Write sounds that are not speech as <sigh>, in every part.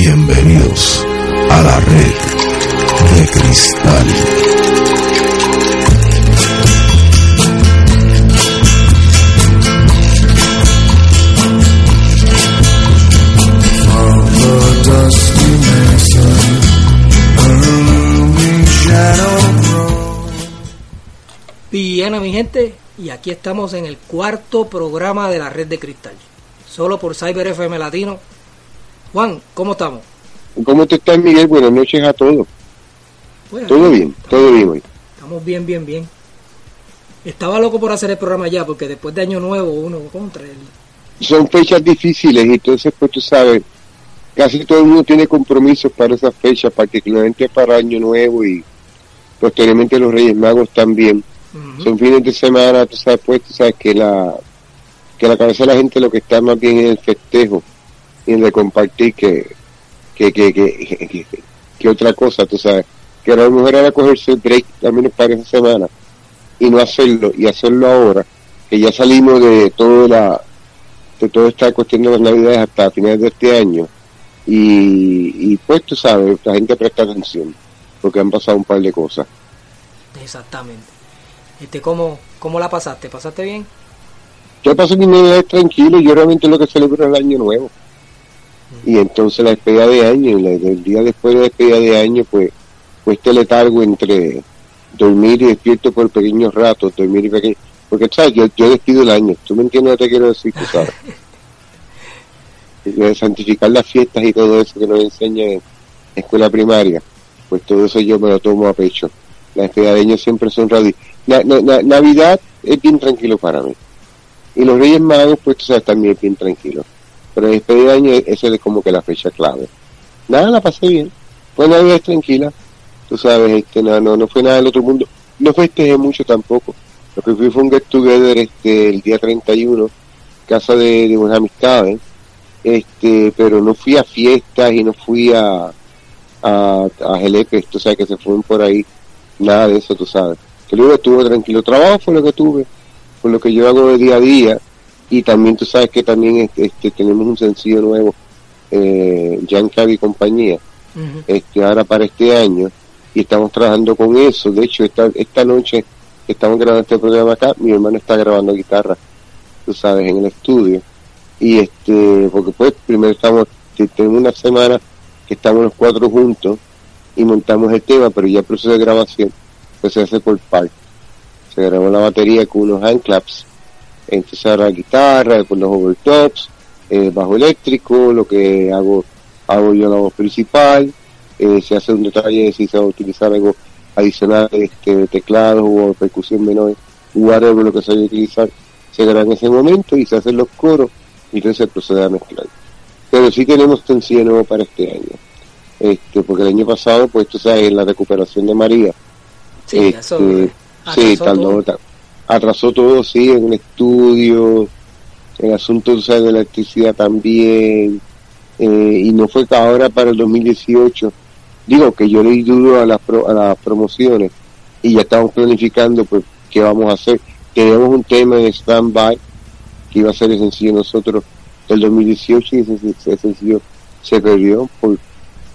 Bienvenidos a la red de cristal. Bien, mi gente, y aquí estamos en el cuarto programa de la red de cristal, solo por Cyber FM Latino. Juan, ¿cómo estamos? ¿Cómo te estás, Miguel? Buenas noches a todos. Bueno, Todo bien, todo bien hoy. Estamos bien, bien, bien. Estaba loco por hacer el programa ya, porque después de Año Nuevo uno contra el... Son fechas difíciles y entonces, pues tú sabes, casi todo el mundo tiene compromisos para esas fechas, particularmente para Año Nuevo y posteriormente los Reyes Magos también. Ujú. Son fines de semana, tú sabes, pues tú sabes que la, que la cabeza de la gente lo que está más bien en el festejo y el compartir que, que, que, que, que, otra cosa, tú sabes. Que a lo mejor era cogerse el break, menos para esa semana, y no hacerlo, y hacerlo ahora, que ya salimos de toda la, de toda esta cuestión de las navidades hasta finales de este año, y, y pues tú sabes, la gente presta atención, porque han pasado un par de cosas. Exactamente. Este, ¿cómo, ¿Cómo la pasaste? ¿Pasaste bien? Yo paso mi navidad tranquilo, yo realmente lo que celebro es el año nuevo. Y entonces la despedida de año, y la- el día después de la despedida de año, pues, pues este letargo entre dormir y despierto por pequeños ratos, dormir y pequeño, porque sabes, yo, yo despido el año, tú me entiendes lo que te quiero decir, tú sabes. <laughs> De santificar las fiestas y todo eso que nos enseña en escuela primaria, pues todo eso yo me lo tomo a pecho. La despedida de año siempre son radi Na- na- na- Navidad es bien tranquilo para mí. Y los Reyes Magos, pues tú sabes, también bien tranquilo. Pero el despedida de año, esa es como que la fecha clave. Nada, la pasé bien. Fue Navidad tranquila. Tú sabes, este, no, no, no fue nada del otro mundo. No festejé mucho tampoco. Lo que fui fue un get together este, el día 31, casa de, de unas amistades. Este, pero no fui a fiestas y no fui a, a, a Jelepes, tú sabes, que se fueron por ahí. Nada de eso, tú sabes. Que luego estuve tranquilo. Trabajo fue lo que tuve, por lo que yo hago de día a día y también tú sabes que también este, este, tenemos un sencillo nuevo eh, Jan y compañía este ahora para este año y estamos trabajando con eso. De hecho esta, esta noche que estamos grabando este programa acá mi hermano está grabando guitarra tú sabes en el estudio. Y este porque pues primero estamos te- tenemos una semana que estamos los cuatro juntos y montamos el tema pero ya el proceso de grabación pues se hace por parte se grabó la batería con unos handclaps entonces ahora guitarra, después los overtops, eh, bajo eléctrico, lo que hago, hago yo la voz principal, eh, se hace un detalle de si se va a utilizar algo adicional, este, teclados o percusión menor, whatever lo que se vaya a utilizar, se graba en ese momento y se hacen los coros y entonces se procede a mezclar. Pero sí tenemos sencillo nuevo para este año. Este, porque el año pasado, pues tú sabes, en la recuperación de María, Sí, este, eso... sí, atrasó tardó, atrasó todo, sí, en el estudio, el asunto de la electricidad también, eh, y no fue que ahora para el 2018, digo que yo le duro a las, pro- a las promociones y ya estamos planificando pues qué vamos a hacer. Teníamos un tema en stand-by que iba a ser el sencillo de nosotros del 2018 y ese, ese sencillo se perdió por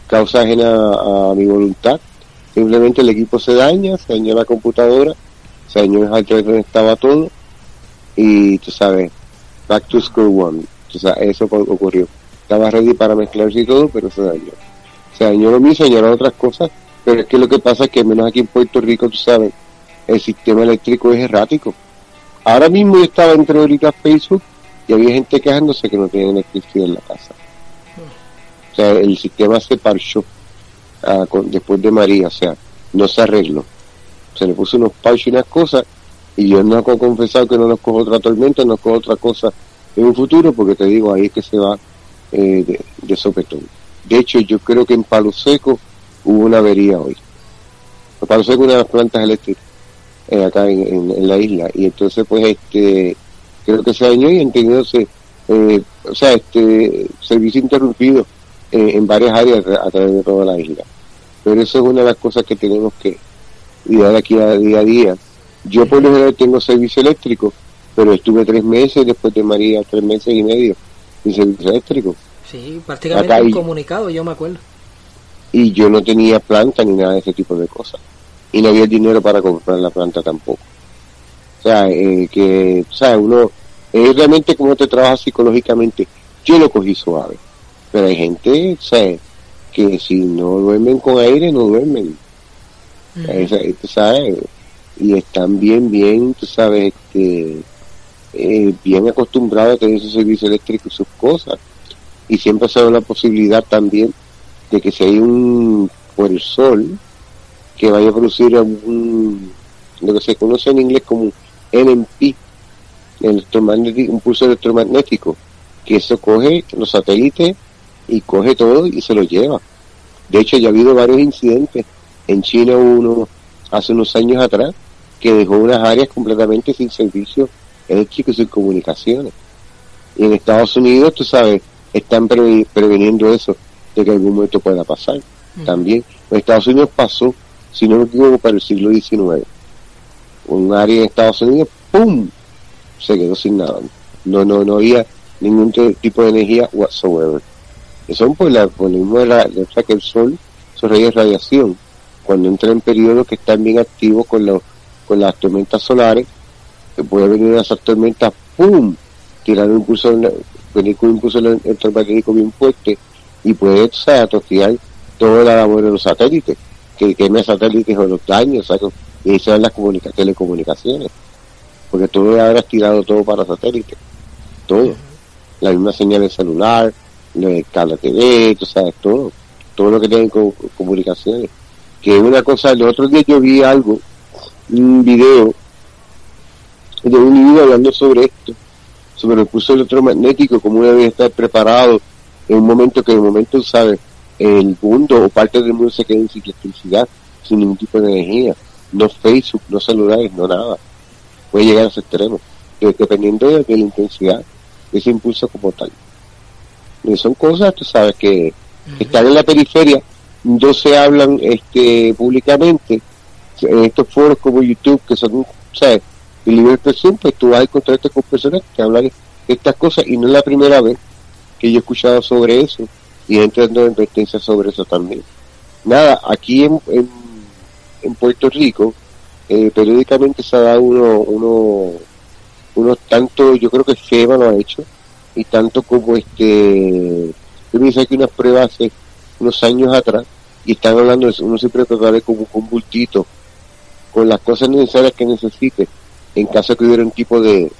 causa ajena a, a mi voluntad. Simplemente el equipo se daña, se dañó la computadora, se dañó el hard drive donde estaba todo y tú sabes, back to square one. Tú sabes, eso ocurrió. Estaba ready para mezclarse y todo, pero se dañó. Se dañó lo mismo, dañaron otras cosas, pero es que lo que pasa es que menos aquí en Puerto Rico, tú sabes, el sistema eléctrico es errático. Ahora mismo yo estaba entre ahorita Facebook y había gente quejándose que no tenían electricidad en la casa. O sea, el sistema se parchó ah, después de María, o sea, no se arregló. Se le puso unos parches y unas cosas Y yo no he confesado que no nos cojo otra tormenta, no nos cojo otra cosa en un futuro, porque te digo, ahí es que se va eh, de, de sopetón. De hecho, yo creo que en Palo Seco hubo una avería hoy. Palo Seco una de las plantas eléctricas eh, acá en, la isla. Y entonces, pues, este, creo que se dañó y han tenido, eh, o sea, este, servicio interrumpido eh, en varias áreas a través de toda la isla. Pero eso es una de las cosas que tenemos que cuidar aquí a día a día. Yo por lo general tengo servicio eléctrico, pero estuve tres meses después de María, tres meses y medio sin servicio eléctrico. Sí, prácticamente Acá yo me acuerdo. Y yo no tenía planta ni nada de ese tipo de cosas. Y no había dinero para comprar la planta tampoco. O sea, eh, que, o sea, uno, es realmente como te trabaja psicológicamente. Yo lo cogí suave. Pero hay gente, o sea, que si no duermen con aire, no duermen. Tú sabes, y están bien, bien, tú sabes, este, eh, bien acostumbrados a tener su servicio eléctrico y sus cosas. Y siempre se da la posibilidad también de que si hay un, por el sol, que vaya a producir un, lo que se conoce en inglés como NMP, electromagnético, un pulso electromagnético, que eso coge los satélites y coge todo y se lo lleva. De hecho, ya ha habido varios incidentes. En China uno hace unos años atrás que dejó unas áreas completamente sin servicio eléctrico y sin comunicaciones. Y en Estados Unidos, tú sabes, están pre- preveniendo eso, de que algún momento pueda pasar. También, en Estados Unidos pasó, si no me equivoco, para el siglo XIX. Un área en Estados Unidos, ¡pum! Se quedó sin nada. No, no, no había ningún tipo de energía whatsoever. Eso por, la, por lo mismo de la, de- que el sol sorraya radiación. Cuando entra en periodos que están bien activos con, los con las tormentas solares, que puede venir una esas tormentas, ¡pum! Tirar un impulso, venir con un impulso electromagnético bien fuerte y puede atrofiar toda la labor de los satélites, que queme satélites o los daños, sea, y ahí se van las comunica- telecomunicaciones, porque todo ahora es tirado todo para satélites, todo, la misma señal de celular, lo de cable TV, tú sabes, todo, todo lo que tiene co- comunicaciones, que una cosa, el otro día yo vi algo, un video de un individuo hablando sobre esto, sobre el pulso electromagnético, como uno debe estar preparado en un momento que de momento, ¿sabes? El mundo o parte del mundo se queda sin electricidad, sin ningún tipo de energía, no Facebook, no celulares, no nada. Puede llegar a ese extremo, de- dependiendo de, de la intensidad de ese impulso como tal. Y son cosas, tú sabes, que Ujú. están en la periferia, no se hablan este públicamente, en estos foros como YouTube, que son, ¿sabes? De libre expresión, pues tú vas a encontrarte con personas que hablan de estas cosas y no es la primera vez que yo he escuchado sobre eso y gente dando advertencias sobre eso también. Nada, aquí en, en, en Puerto Rico, eh, periódicamente se ha dado uno, uno, unos tanto, yo creo que FEMA lo ha hecho, y tanto como este, yo me hice aquí unas pruebas hace unos años atrás, y están hablando de eso, uno siempre prepara como un bultito, con las cosas necesarias que necesite, en caso que hubiera un tipo de,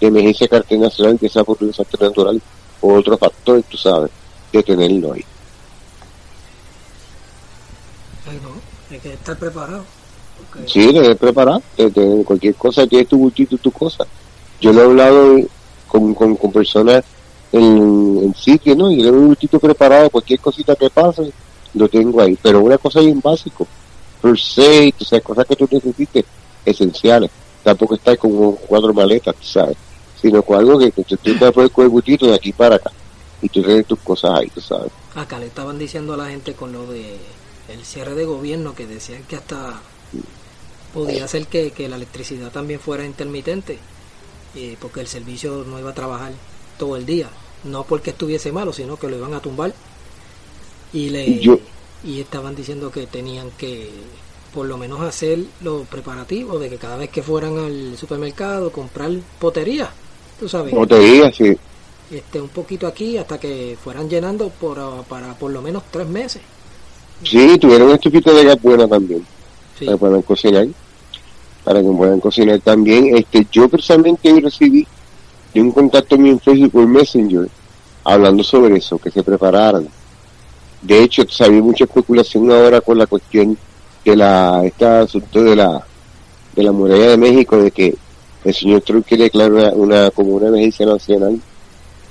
de emergencia cartel nacional, que sea por un desastre natural o otro factor, tú sabes, de tenerlo ahí. Ay, no, hay que estar preparado. porque- Sí, debes preparar, de, de cualquier cosa, tienes tu bultito, tu cosa. Yo lo he hablado con, con, con personas en, en sitio, ¿no? Y le doy un bultito preparado, cualquier cosita que pase, lo tengo ahí. Pero una cosa bien básico, first aid, o sea, cosas que tú necesites, esenciales. Tampoco estás con cuatro maletas, ¿sabes? Sino con algo que, tú te vas poner con el bultito de aquí para acá. Y tú tienes tus cosas ahí, sabes. Acá le estaban diciendo a la gente con lo de el cierre de gobierno que decían que hasta podía ser que, que la electricidad también fuera intermitente eh, porque el servicio no iba a trabajar todo el día no porque estuviese malo sino que lo iban a tumbar y le Yo- y estaban diciendo que tenían que por lo menos hacer los preparativos de que cada vez que fueran al supermercado comprar potería tú sabes diga, sí. este un poquito aquí hasta que fueran llenando por, para por lo menos tres meses Sí, tuvieron una estufita de gas buena también. sí. para que puedan cocinar, para que puedan cocinar también. Este, yo personalmente hoy recibí de un contacto mío en Facebook por Messenger hablando sobre eso, que se prepararan. De hecho, había mucha especulación ahora con la cuestión de la, este asunto de la, de la muralla de México, de que el señor Trump quiere declarar una, como una emergencia nacional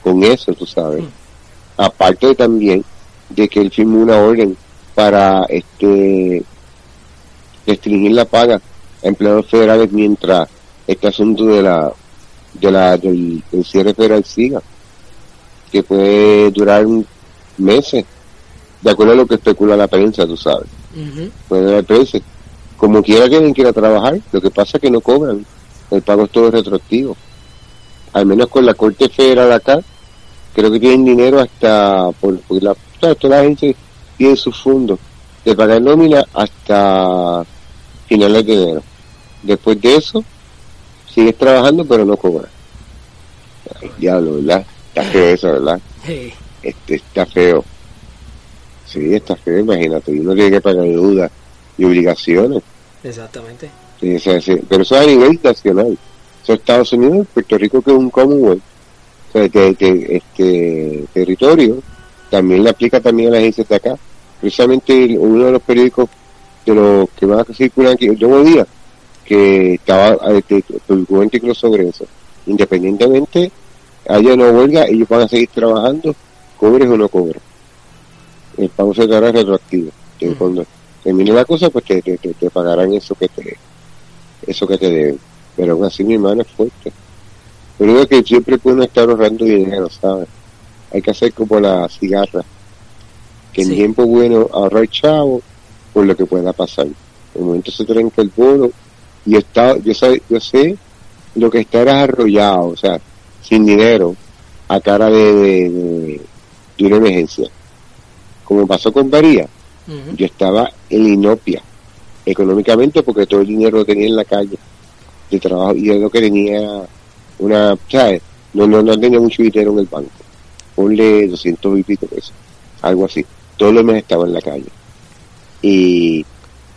con eso, tú sabes. Mm. Aparte también de que él firmó una orden para este restringir la paga a empleados federales mientras este asunto de la de la del, del cierre federal siga que puede durar meses de acuerdo a lo que especula la prensa tú sabes. Meses como quiera que alguien quiera trabajar lo que pasa es que no cobran. El pago es todo retroactivo. Al menos con la corte federal acá creo que tienen dinero hasta por, por la toda toda la gente tiene sus fondos de pagar nómina hasta finales de enero. Después de eso sigues trabajando pero no cobras. Ay, diablo verdad está feo eso verdad Sí, este está feo sí está feo imagínate uno tiene que pagar deudas y obligaciones exactamente. Sí, sí, pero eso es a nivel nacional. Eso es Estados Unidos, Puerto Rico que es un Commonwealth, o sea, que, que, este territorio, también le aplica también a las agencias de acá. Precisamente uno de los periódicos de los que más circulan aquí, Nuevo Día, que estaba este, publicó un artículo sobre eso. Independientemente haya una huelga, ellos van a seguir trabajando, cobres o no cobres. El pago se dará retroactivo. Que Ujú. Cuando termine la cosa, pues te, te, te- te pagarán eso que te eso que te deben. Pero aún así mi hermano es fuerte. Pero digo que siempre puede uno estar ahorrando dinero, ¿sabes? Hay que hacer como la cigarra. Que en tiempo bueno ahorrar chavo por lo que pueda pasar. En el momento se trenca el bono y está, yo sé, yo sé lo que estar arrollado, o sea, sin dinero, a cara de, de, de- de una emergencia. Como pasó con Varía, Ujú. yo estaba en inopia económicamente porque todo el dinero lo tenía en la calle de trabajo y yo lo que tenía una, ¿sabes? No, no, no tenía mucho dinero en el banco. Ponle 200 y pico pesos, algo así. Todo lo demás estaba en la calle. Y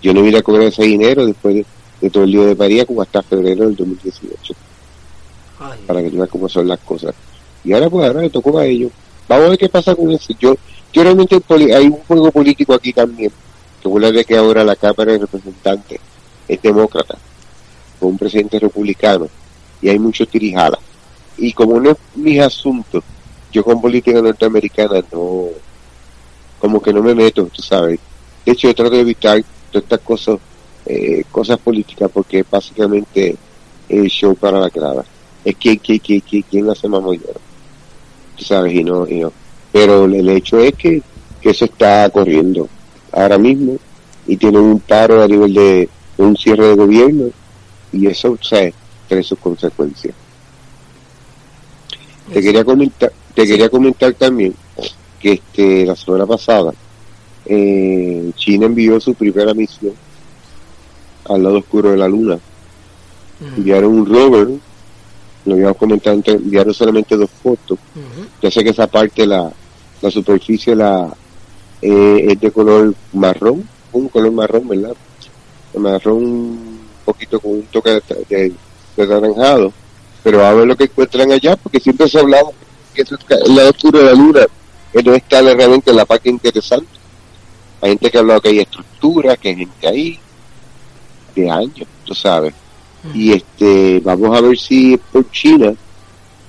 yo no vine a cobrar ese dinero después de, de todo el lío de María como hasta febrero del 2018 Ay, para que tú veas cómo son las cosas. Y ahora pues ahora le tocó a ellos. Vamos a ver qué pasa con eso. Yo, yo realmente hay un juego político aquí también. Que vuelve de que ahora la Cámara de Representantes es demócrata, con un presidente republicano, y hay mucho tirijala. Y como no es mis asuntos, yo con política norteamericana no, como que no me meto, tú sabes. De hecho, yo trato de evitar todas estas cosas, eh, cosas políticas, porque es básicamente el show para la grada es que, que, que, que quién hace más mollero. Sabes, y no, y no. Pero el- hecho es que, que eso está corriendo ahora mismo y tiene un paro a nivel de, de un cierre de gobierno y eso, o sea, trae sus consecuencias. Te quería comentar, te quería comentar también que este la semana pasada eh, China envió su primera misión al lado oscuro de la luna ujú, enviaron un rover, lo habíamos comentado antes, enviaron solamente dos fotos. Ya sé que esa parte, la, la superficie la eh, es de color marrón, un color marrón, ¿verdad? Marrón un poquito con un toque de, de, de anaranjado. Pero a ver lo que encuentran allá, porque siempre se ha hablado que eso es el lado oscuro de la luna, donde está realmente la parte interesante. Hay gente que ha hablado que hay estructuras, que hay gente ahí, de años, tú sabes y este vamos a ver si es por China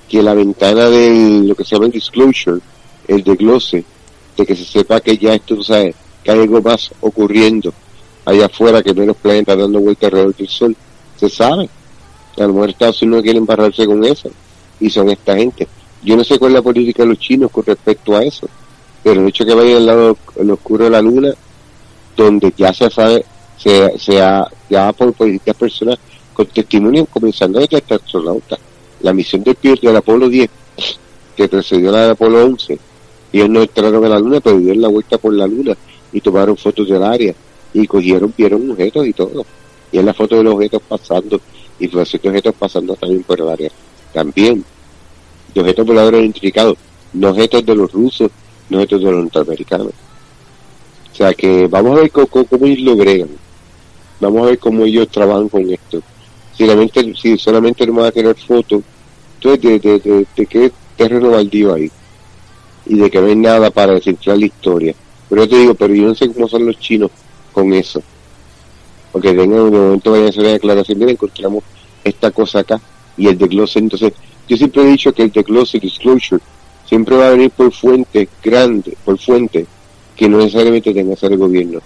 que la ventana de lo que se llama el disclosure el desglose de que se sepa que ya esto tú sabes que hay algo más ocurriendo allá afuera que menos planetas dando vueltas alrededor del sol. Se sabe. A lo mejor Estados Unidos quiere embarrarse con eso. Y son esta gente. Yo no sé cuál es la política de los chinos con respecto a eso. Pero el hecho que vayan al lado oscuro de la luna donde ya se sabe se, se ha, ya por, distintas personas con testimonio comenzando desde el astronauta. La misión del, Pier- del Apolo 10, que precedió la del Apolo 11, ellos no entraron a la Luna, pero dieron la vuelta por la Luna y tomaron fotos del área y cogieron, vieron objetos y todo. Y en la foto de los objetos pasando y los ciertos objetos pasando también por el área. También, de objetos voladores identificados, no objetos de los rusos, no objetos de los norteamericanos. O sea que vamos a ver cómo, cómo- ellos lo bregan. Vamos a ver cómo ellos trabajan con esto. Si solamente, si solamente no van a tener fotos, entonces de, de, de, de qué terreno baldío hay. Y de que no hay nada para desinflar la historia. Pero yo te digo, pero yo no sé cómo son los chinos con eso. Porque en un momento vayan a hacer una declaración, mira, encontramos esta cosa acá. y el desglose. Entonces, yo siempre he dicho que el desglose, disclosure, siempre va a venir por fuente grande, por fuente que no necesariamente tenga que ser el gobierno.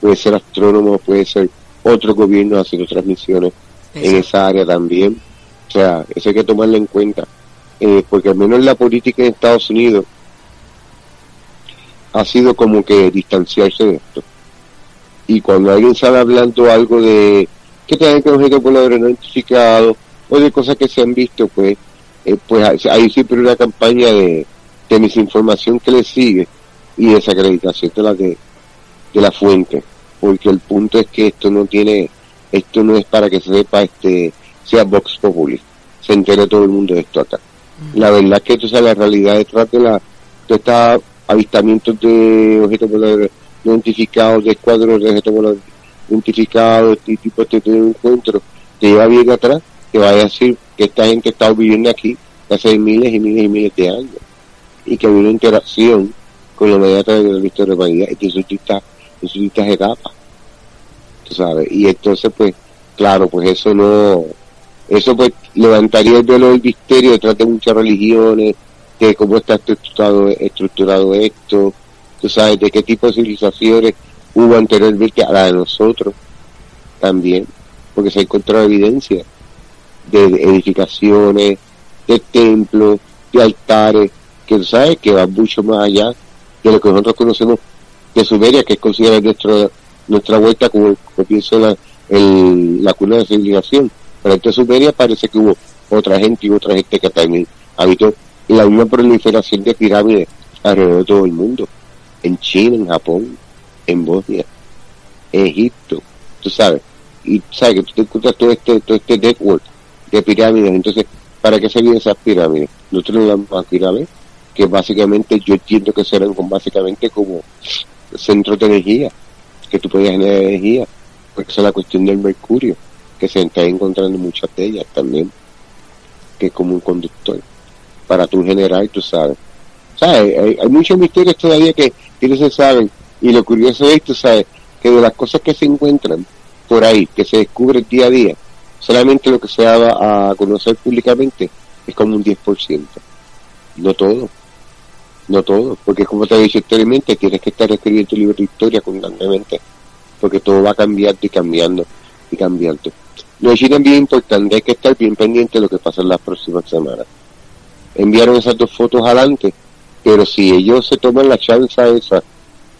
Puede ser astrónomo, puede ser otro gobierno haciendo transmisiones en esa área también. O sea, eso hay que tomarlo en cuenta. Eh, porque al menos la política en Estados Unidos ha sido como que distanciarse de esto. Y cuando alguien sale hablando algo de que tiene que objeto voladores no identificado o de cosas que se han visto, pues, eh, pues hay siempre una campaña de, de misinformación que le sigue y desacreditación de la de, de la fuente porque el punto es que esto no tiene esto no es para que se sepa este sea Vox Populi. Se entere todo el mundo de esto acá. La verdad es que esto es la realidad detrás de la de estos avistamientos de objetos voladores identificados de escuadros de objetos voladores identificados este tipo de, de encuentro te lleva bien atrás que vaya a decir que esta gente estado viviendo aquí hace miles y miles y miles de años y que había una interacción con la humanidad de la historia de la humanidad. Y que eso está en sus distintas etapas tú sabes. Y entonces pues claro pues eso no eso pues levantaría el velo del misterio detrás de muchas religiones de cómo está estructurado estructurado esto tú sabes de qué tipo de civilizaciones hubo anteriormente a la de nosotros también porque se ha encontrado evidencia de edificaciones de templos de altares que tú sabes que van mucho más allá de lo que nosotros conocemos de Sumeria que es considerada nuestra nuestra vuelta como, pienso la, la cuna de civilización pero en Sumeria parece que hubo otra gente y otra gente que también habitó la misma proliferación de pirámides alrededor de todo el mundo. En China, en Japón, en Bosnia, en Egipto, tú sabes, y sabes que tú te encuentras todo este, todo este network de pirámides, entonces, ¿para qué se vienen esas pirámides? Nosotros las más pirámides, que básicamente yo entiendo que serán básicamente como centros de energía, que tú podías generar energía, porque esa es la cuestión del mercurio, que se está encontrando muchas de ellas también, que es como un conductor, para tú generar, tú sabes. ¿Sabes? Hay, hay muchos misterios todavía que, que no se saben, y lo curioso es, tú sabes, que de las cosas que se encuentran por ahí, que se descubren día a día, solamente lo que se da a conocer públicamente es como un 10%. No todo. No todo. Porque como te dicho anteriormente, tienes que estar escribiendo tu libro de historia constantemente. Porque todo va cambiando y cambiando y cambiando. Lo de China es bien importante, hay que estar bien pendiente de lo que pasa en las próximas semanas. Enviaron esas dos fotos adelante, pero si ellos se toman la chance esa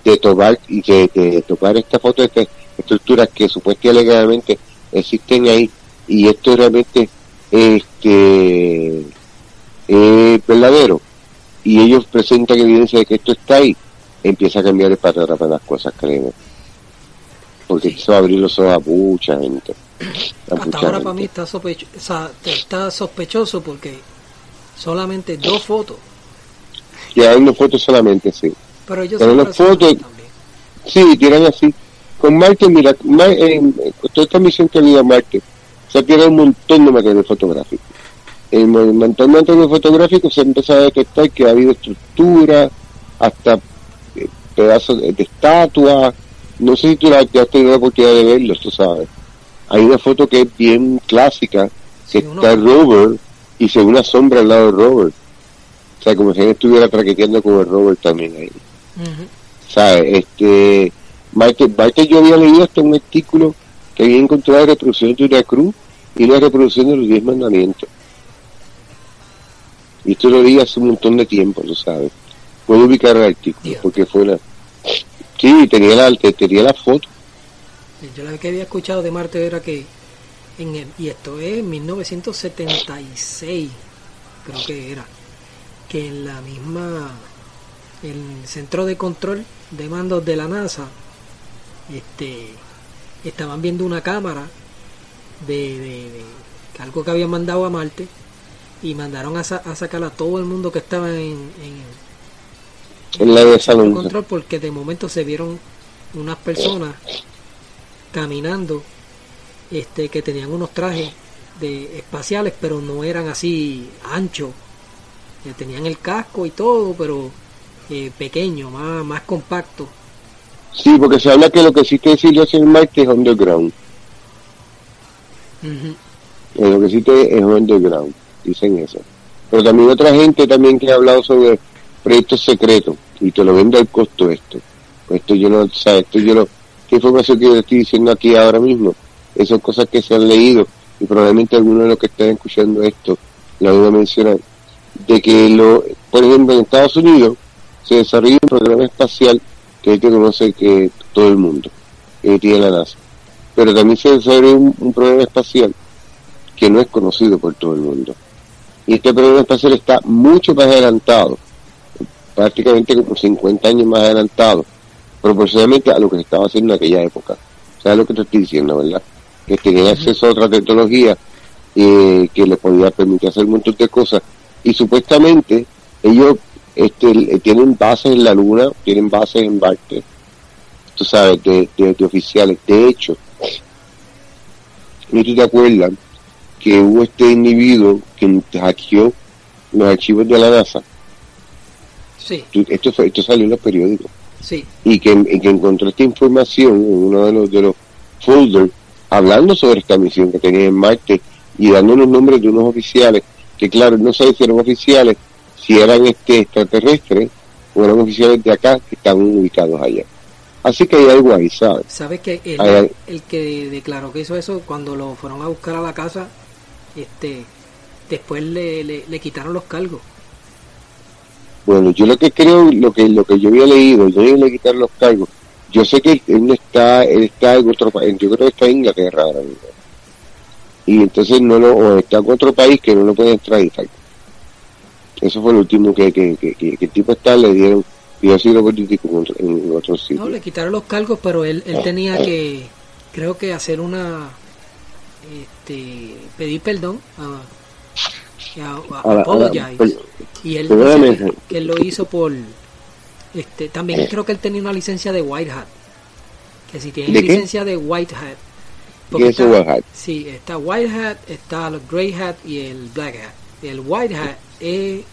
de tomar y de, de tocar esta foto de estas estructuras que supuestamente legalmente existen ahí y esto realmente este es verdadero y ellos presentan evidencia de que esto está ahí empieza a cambiar el patrón de las cosas creo porque va a abrir los ojos a mucha gente a Hasta mucha ahora gente. para mí está, sospecho- o sea, está sospechoso porque solamente dos fotos, y hay una foto solamente sí pero ellos Pero las fotos- también. Sí, tiran así. Con Marte, mira, Ma- en, con toda esta misión que ha habido a Marte, se ha tirado un montón de material fotográfico. En el de material fotográfico se ha empezado a detectar que ha habido estructura, hasta eh, pedazos de, de estatuas. No sé si tú la- has tenido la oportunidad de verlos, tú sabes. Hay una foto que es bien clásica, que Sí, uno- está el rover y se ve una sombra al lado del rover. O sea, como si alguien estuviera traqueteando con el rover también ahí. Ujú. ¿sabes? Este, Marte, Marte yo había leído hasta un artículo que había encontrado la reproducción de una cruz y la reproducción de los diez mandamientos. Y esto lo leí hace un montón de tiempo, tú sabes. Puedo ubicar el artículo, Dios. porque fue una... Sí, tenía la, te- tenía la foto. Yo lo que había escuchado de Marte era que, en el- y esto es en 1976, creo que era, que en la misma, el centro de control de mandos de la NASA, este, estaban viendo una cámara de, de- de algo que habían mandado a Marte y mandaron a, sa- a sacar a todo el mundo que estaba en, en, En la de San control porque de momento se vieron unas personas caminando este que tenían unos trajes de espaciales pero no eran así anchos Eh, tenían el casco y todo pero eh, pequeño más más compacto Sí, porque se habla que lo que existe en Marte es underground. Ujú. Eh, lo que existe es underground, dicen eso. Pero también otra gente también que ha hablado sobre proyectos secretos y te lo vende al costo esto. Pues esto yo no, o esto yo no, qué información que yo estoy diciendo aquí ahora mismo, esas cosas que se han leído y probablemente algunos de los que están escuchando esto lo van a mencionar, de que lo, por ejemplo en Estados Unidos se desarrolla un programa espacial que que conoce que todo el mundo, que tiene la NASA. Pero también se desarrolla un, programa espacial que no es conocido por todo el mundo. Y este programa espacial está mucho más adelantado, prácticamente como 50 años más adelantado, proporcionalmente a lo que se estaba haciendo en aquella época. ¿Sabes lo que te estoy diciendo, verdad? Que tenían acceso a otra tecnología eh, que les podía permitir hacer un montón de cosas. Y supuestamente ellos este, tienen bases en la Luna, tienen bases en Marte, tú sabes, de, de, oficiales. De hecho, ¿no te acuerdas que hubo este individuo que hackeó los archivos de la NASA? Sí. Esto, fue, esto salió en los periódicos. Sí. Y que, que encontró esta información en uno de los, de los folders hablando sobre esta misión que tenía en Marte y dando los nombres de unos oficiales que claro, no sabe si eran oficiales si eran este extraterrestres o eran oficiales de acá que están ubicados allá. Así que hay algo ahí, ¿sabes? ¿Sabes que el, el, que declaró que hizo eso cuando lo fueron a buscar a la casa, este, después le, le, quitaron los cargos? Bueno, yo lo que creo, lo que lo que yo había leído, yo le quitaron los cargos. Yo sé que él no está, él está en otro país, yo creo que está en Inglaterra ahora mismo. Y entonces no lo, o está en otro país que no lo puede extraditar. Eso fue lo último que, que, que, el tipo está, le dieron, y así lo político en, en otros sitios. No, le quitaron los cargos, pero él, él tenía que, creo que hacer una, este, pedir perdón a, apologize. y él dice que, él lo hizo por, este, también creo que él tenía una licencia de White Hat. Que si tiene licencia de White Hat. ¿Qué es White Hat? Sí, está White Hat, está el Grey Hat y el Black Hat. El White Hat es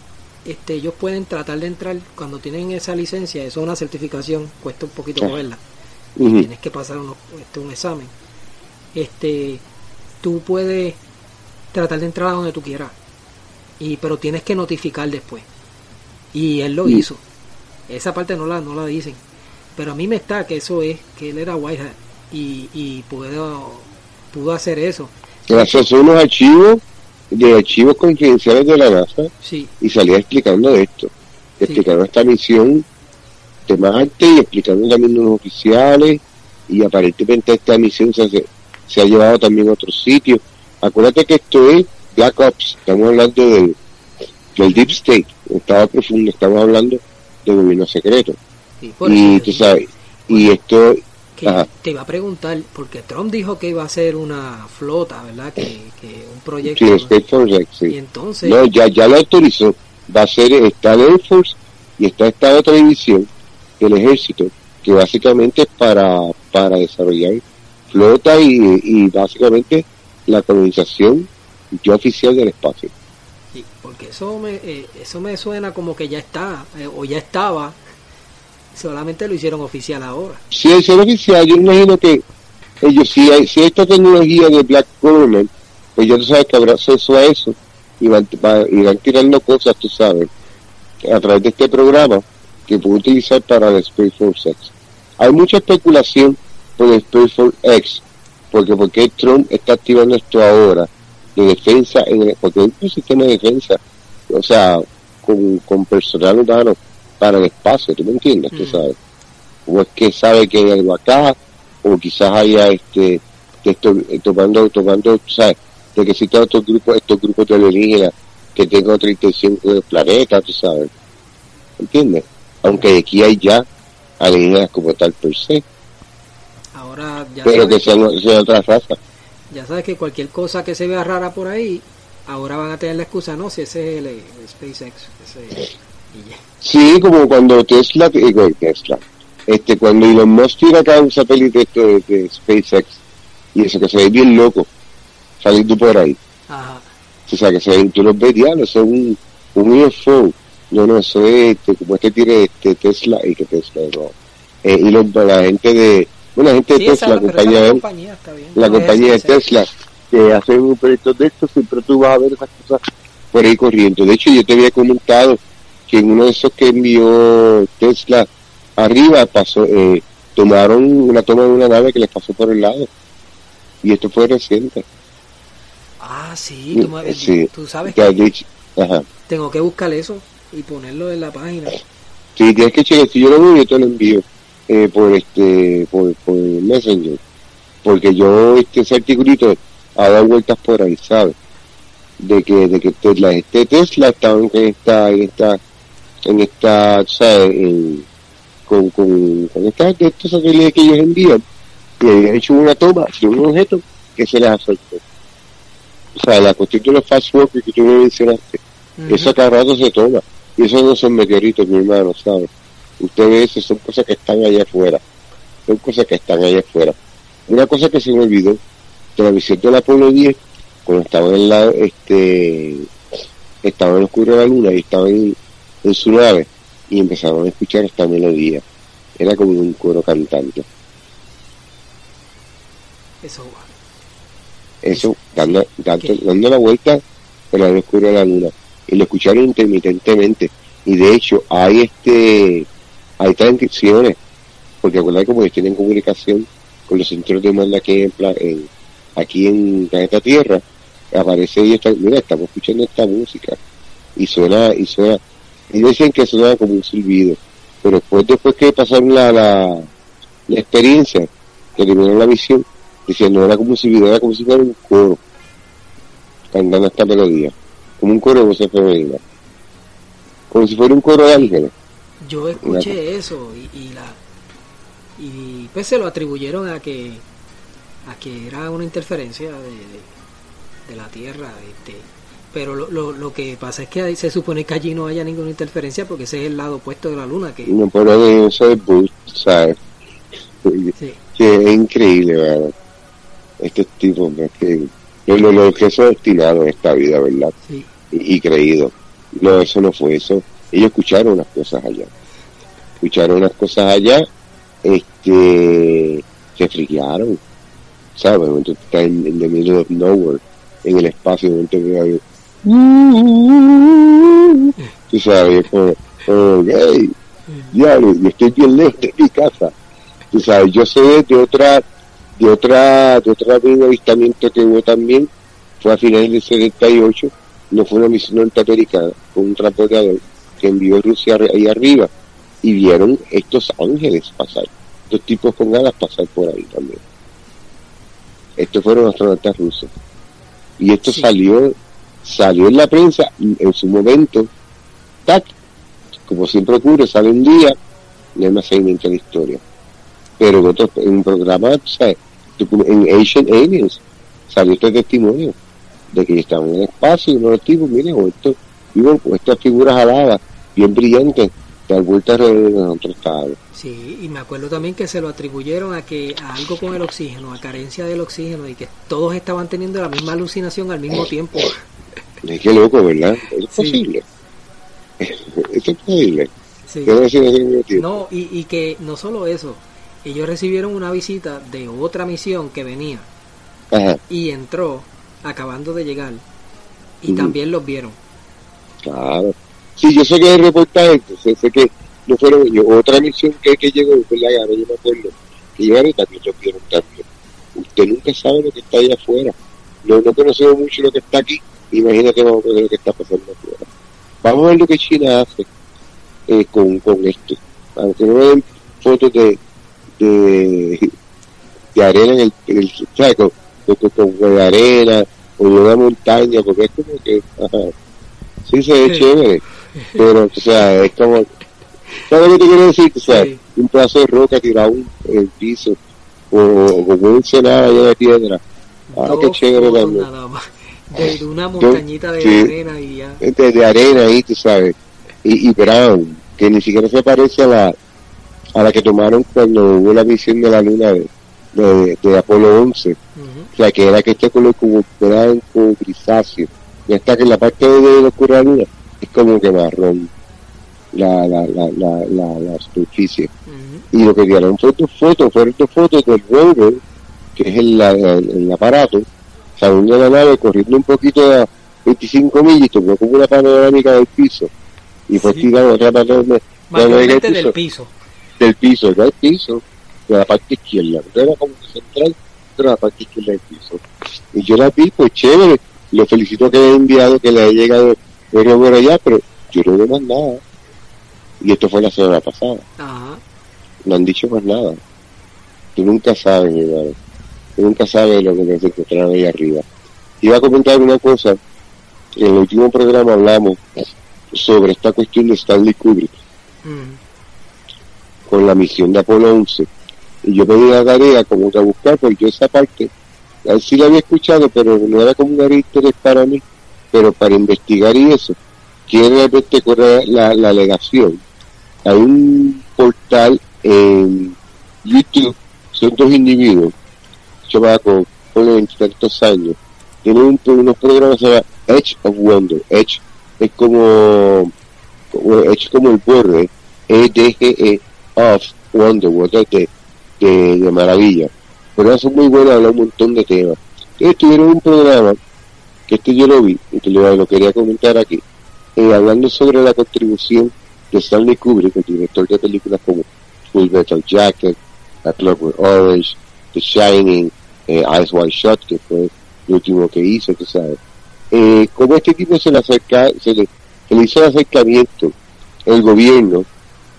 este, ellos pueden tratar de entrar cuando tienen esa licencia, eso es una certificación, cuesta un poquito cogerla. Tienes que pasar este, un examen. Este, tú puedes tratar de entrar a donde tú quieras, y pero tienes que notificar después. Y él lo hizo. Esa parte no la, no la dicen. Pero a mí me está que eso es, que él era White y, y pudo, pudo hacer eso. Gracias a unos archivos de archivos confidenciales de la NASA y salía explicando esto, explicando esta misión de Marte y explicando también los oficiales y aparentemente esta misión se, se ha llevado también a otros sitios. Acuérdate que esto es Black Ops, estamos hablando del, del Deep State, estaba profundo, estamos hablando de gobierno secreto. y tú sabes, y esto te iba a preguntar, porque Trump dijo que iba a ser una flota, ¿verdad? Que, un proyecto. Sí, Y entonces. No, ya, ya lo autorizó. Va a ser, está el Air Force y está esta otra división del ejército, que básicamente es para, para desarrollar flota y, básicamente la colonización ya oficial del espacio. Sí, porque eso me, eh, eso me suena como que ya está, eh, o ya estaba solamente lo hicieron oficial ahora. Sí, hicieron oficial, yo imagino que ellos, si hay, si esta tecnología de Black Government, pues ya tú sabes que habrá acceso a eso y van, irán tirando cosas, tú sabes, a través de este programa que puede utilizar para el Space Force X. Hay mucha especulación por el Force X, porque porque Trump está activando esto ahora de defensa, en porque hay un sistema de defensa, o sea, con, con personal humano para el espacio, ¿tú me entiendes? ¿Tú mm. sabes? O es que sabe que hay algo acá, o quizás haya este, esto, eh, tomando, tomando, ¿sabes? De que existen estos grupos, estos grupos de alienígenas que tengan otra intención con el planeta, tú sabes. ¿Entiendes? Aunque aquí hay ya alienígenas como tal per se. Ahora ya Pero que sean, otra raza. Ya sabes que cualquier cosa que se vea rara por ahí, ahora van a tener la excusa, no, si ese es el, SpaceX. Ese, Sí, como cuando Tesla, digo, Tesla, este, cuando Elon Musk tira acá un satélite de, SpaceX, y eso que se ve bien loco, saliendo por ahí. Ajá. O sea, que se ven, tú los ves, diablo, es un, un UFO. No, no, eso es, este, como este tiene este Tesla, y que Tesla, no. Eh, y la gente de, bueno, la gente de Tesla, la compañía, la compañía de Tesla, que hacen proyectos de estos, siempre tú vas a ver esas cosas por ahí corriendo. De hecho, yo te había comentado que en uno de esos que envió Tesla arriba pasó, eh, tomaron una toma de una nave que les pasó por el lado. Y esto fue reciente. Ah, sí, tú, me- Sí. tú sabes de hecho, ajá. tengo que buscar eso y ponerlo en la página. Sí, tienes que chequear. Si yo lo veo, yo te lo envío eh, por este por, por Messenger. Porque yo, este, ese articulito ha dado vueltas por ahí, ¿sabes? De que, de que Tesla, este Tesla estaba en esta, en esta, en esta, ¿sabes? En- con, con, con esta, de estos satélites que ellos envían. Y habían hecho una toma de un objeto que se les acercó. O sea, la cuestión de los fast walkers que tú me mencionaste. Ujú. Eso cada rato se toma. Y eso no son meteoritos, mi hermano, ¿sabes? Usted ve eso, son cosas que están allá afuera. Son cosas que están allá afuera. Una cosa que se me olvidó, de la Apolo 10, cuando estaba en la, este, estaba en el oscuro de la luna y estaba en, en su nave, y empezaron a escuchar esta melodía. Era como un coro cantante. Eso, Eso, dando, dando, dando la vuelta por el oscuro de la luna. Y lo escucharon intermitentemente. Y de hecho, hay este, hay transcripciones, porque acuérdate como ellos tienen comunicación con los centros de mando aquí en, en- aquí en planeta Tierra, aparece y mira, estamos escuchando esta música. Y suena, y suena, y decían que sonaba como un silbido. Pero después, después que pasaron la, la, la experiencia, que terminaron la visión, decían, no era como un silbido, era como si fuera un coro, cantando esta melodía, como un coro de voces femeninas, como si fuera un coro de ángeles. Yo escuché eso y, y la y pues se lo atribuyeron a que a que era una interferencia de, de- de la Tierra este pero lo, lo, lo que pasa es que ahí se supone que allí no haya ninguna interferencia porque ese es el lado opuesto de la luna que No de eso Bush, ¿sabes? sí, Que es increíble, ¿verdad? Estos tipos, ¿verdad? que lo, lo, que son destinados en esta vida, ¿verdad? sí, Y, y creído. No, eso no fue eso. Ellos escucharon unas cosas allá. Escucharon unas cosas allá, este, se friquearon. ¿Sabes? De momento está en, en the middle of nowhere, en el espacio, de momento ahí, Tú sabes, como, como, hey, yo estoy bien lejos de mi casa. Tú sabes, yo sé de otra, de otra, de otro avistamiento que hubo también, fue a finales del 78, no fue una misión norteamericana, fue un transportador que envió Rusia ahí arriba y vieron estos ángeles pasar, estos tipos con alas pasar por ahí también. Estos fueron astronautas rusos. Y esto Sí. salió, salió en la prensa en su momento, tac, como siempre ocurre, sale un día, no hay más seguimiento de la historia. Pero en, otro, en un programa, sabes, docu- en Asian Aliens, salió este testimonio de que estaban en el espacio y uno de los tipos, miren, o esto, vivo con estas figuras aladas, bien brillantes, vueltas alrededor de nosotros estábamos. sí, y me acuerdo también que se lo atribuyeron a que a algo con el oxígeno, a carencia del oxígeno y que todos estaban teniendo la misma alucinación al mismo tiempo. <laughs> Es que loco, ¿verdad? ¿Es Sí. posible? <laughs> ¿Es posible? No, y, y que no solo eso, ellos recibieron una visita de otra misión que venía Ajá, y entró acabando de llegar y también los vieron. claro. Sí, yo sé que hay reportajes, sé, sé que no fueron ellos. Otra misión que, que llegó, ¿verdad? Ahora yo me acuerdo, que llegaron y también lo vieron también. Usted nunca sabe lo que está allá afuera. No, no conocemos mucho lo que está aquí. Imagínate vamos a ver lo que está pasando afuera. Vamos a ver lo que China hace eh, con, con esto. Aunque no ven fotos de, de, de arena en el, en el ¿sabes? Con, con, con, con arena o de una montaña, porque es como que, ajá, sí se ve Sí. chévere, pero, o sea, es como, ¿sabes lo que te quiero decir? O sea, Sí. un pedazo de roca tirado en el piso, o, o como un ensenada llena de piedra. Ah, Dos qué chévere también. nada más. De, una montañita de sí. arena y ya. de, de arena ahí, tú sabes, y, y brown, que ni siquiera se parece a la a la que tomaron cuando hubo la misión de la luna de, de, de Apolo 11, Ujú. o sea, que era que este color como blanco, grisáceo, y hasta que en la parte de, de la oscura luna es como que marrón la, la, la, la, la, la superficie. Y lo que tiraron fue dos fotos, fueron dos fotos del rover, que es el, la- el, el aparato, saliendo de la nave, corriendo un poquito a 25 millas, como una panorámica del piso. Y fue Sí. tirando otra panorámica del del piso, piso. del piso, del piso, de la parte izquierda. Era como central, pero la parte izquierda del piso. Y yo la vi, pues chévere. Lo felicito que haya enviado, que le haya llegado el por allá, pero yo no veo más nada. Y esto fue la semana pasada. Ajá. No han dicho más nada. Tú nunca sabes, mi. Tú nunca sabes lo que se encontraron ahí arriba. Iba a comentar una cosa. En el último programa hablamos sobre esta cuestión de Stanley Kubrick Mm. con la misión de Apolo 11. Y yo pedí la tarea como que a buscar, porque yo esa parte, a él sí la había escuchado, pero no era como un gran interés para mí. Pero para investigar y eso, quiero realmente correr la, la alegación. Hay un portal en YouTube, son dos individuos, chamacos, con veintitantos años, tienen un- unos programas que se llama Edge of Wonder. Edge es como, como Edge como el borde, E-D-G-E of Wonder, Wonder de, maravilla. Pero son muy buenos, hablan un montón de temas. Entonces tuvieron un programa, que este yo lo vi, y que lo, quería comentar aquí, eh, hablando sobre la contribución de Stanley Kubrick, el director de películas como Full Metal Jacket, A Clockwork Orange, The Shining, eh, Eyes Wide Shut, que fue el último que hizo, tú sabes. Eh, como este tipo se le acerca, se le, hizo el acercamiento el gobierno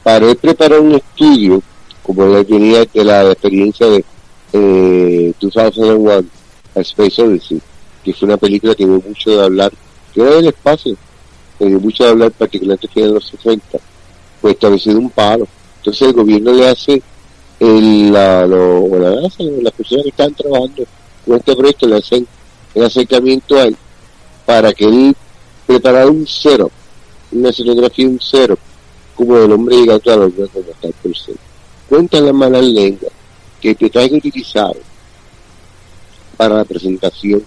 para él preparar un estudio, como él tenía de la experiencia de eh, 2001, A Space Odyssey, que fue una película que dio mucho de hablar, que era del espacio, que dio mucho de hablar, particularmente que en los 60, pues establecido un palo. Entonces el gobierno le hace, el, la, lo, o la hace, las personas que están trabajando con este proyecto le hacen el acercamiento a él para que él preparara un cero, una escenografía un cero, como el hombre llegando a la luna como está el tercero. Cuentan las malas lenguas que el que utilizado para la presentación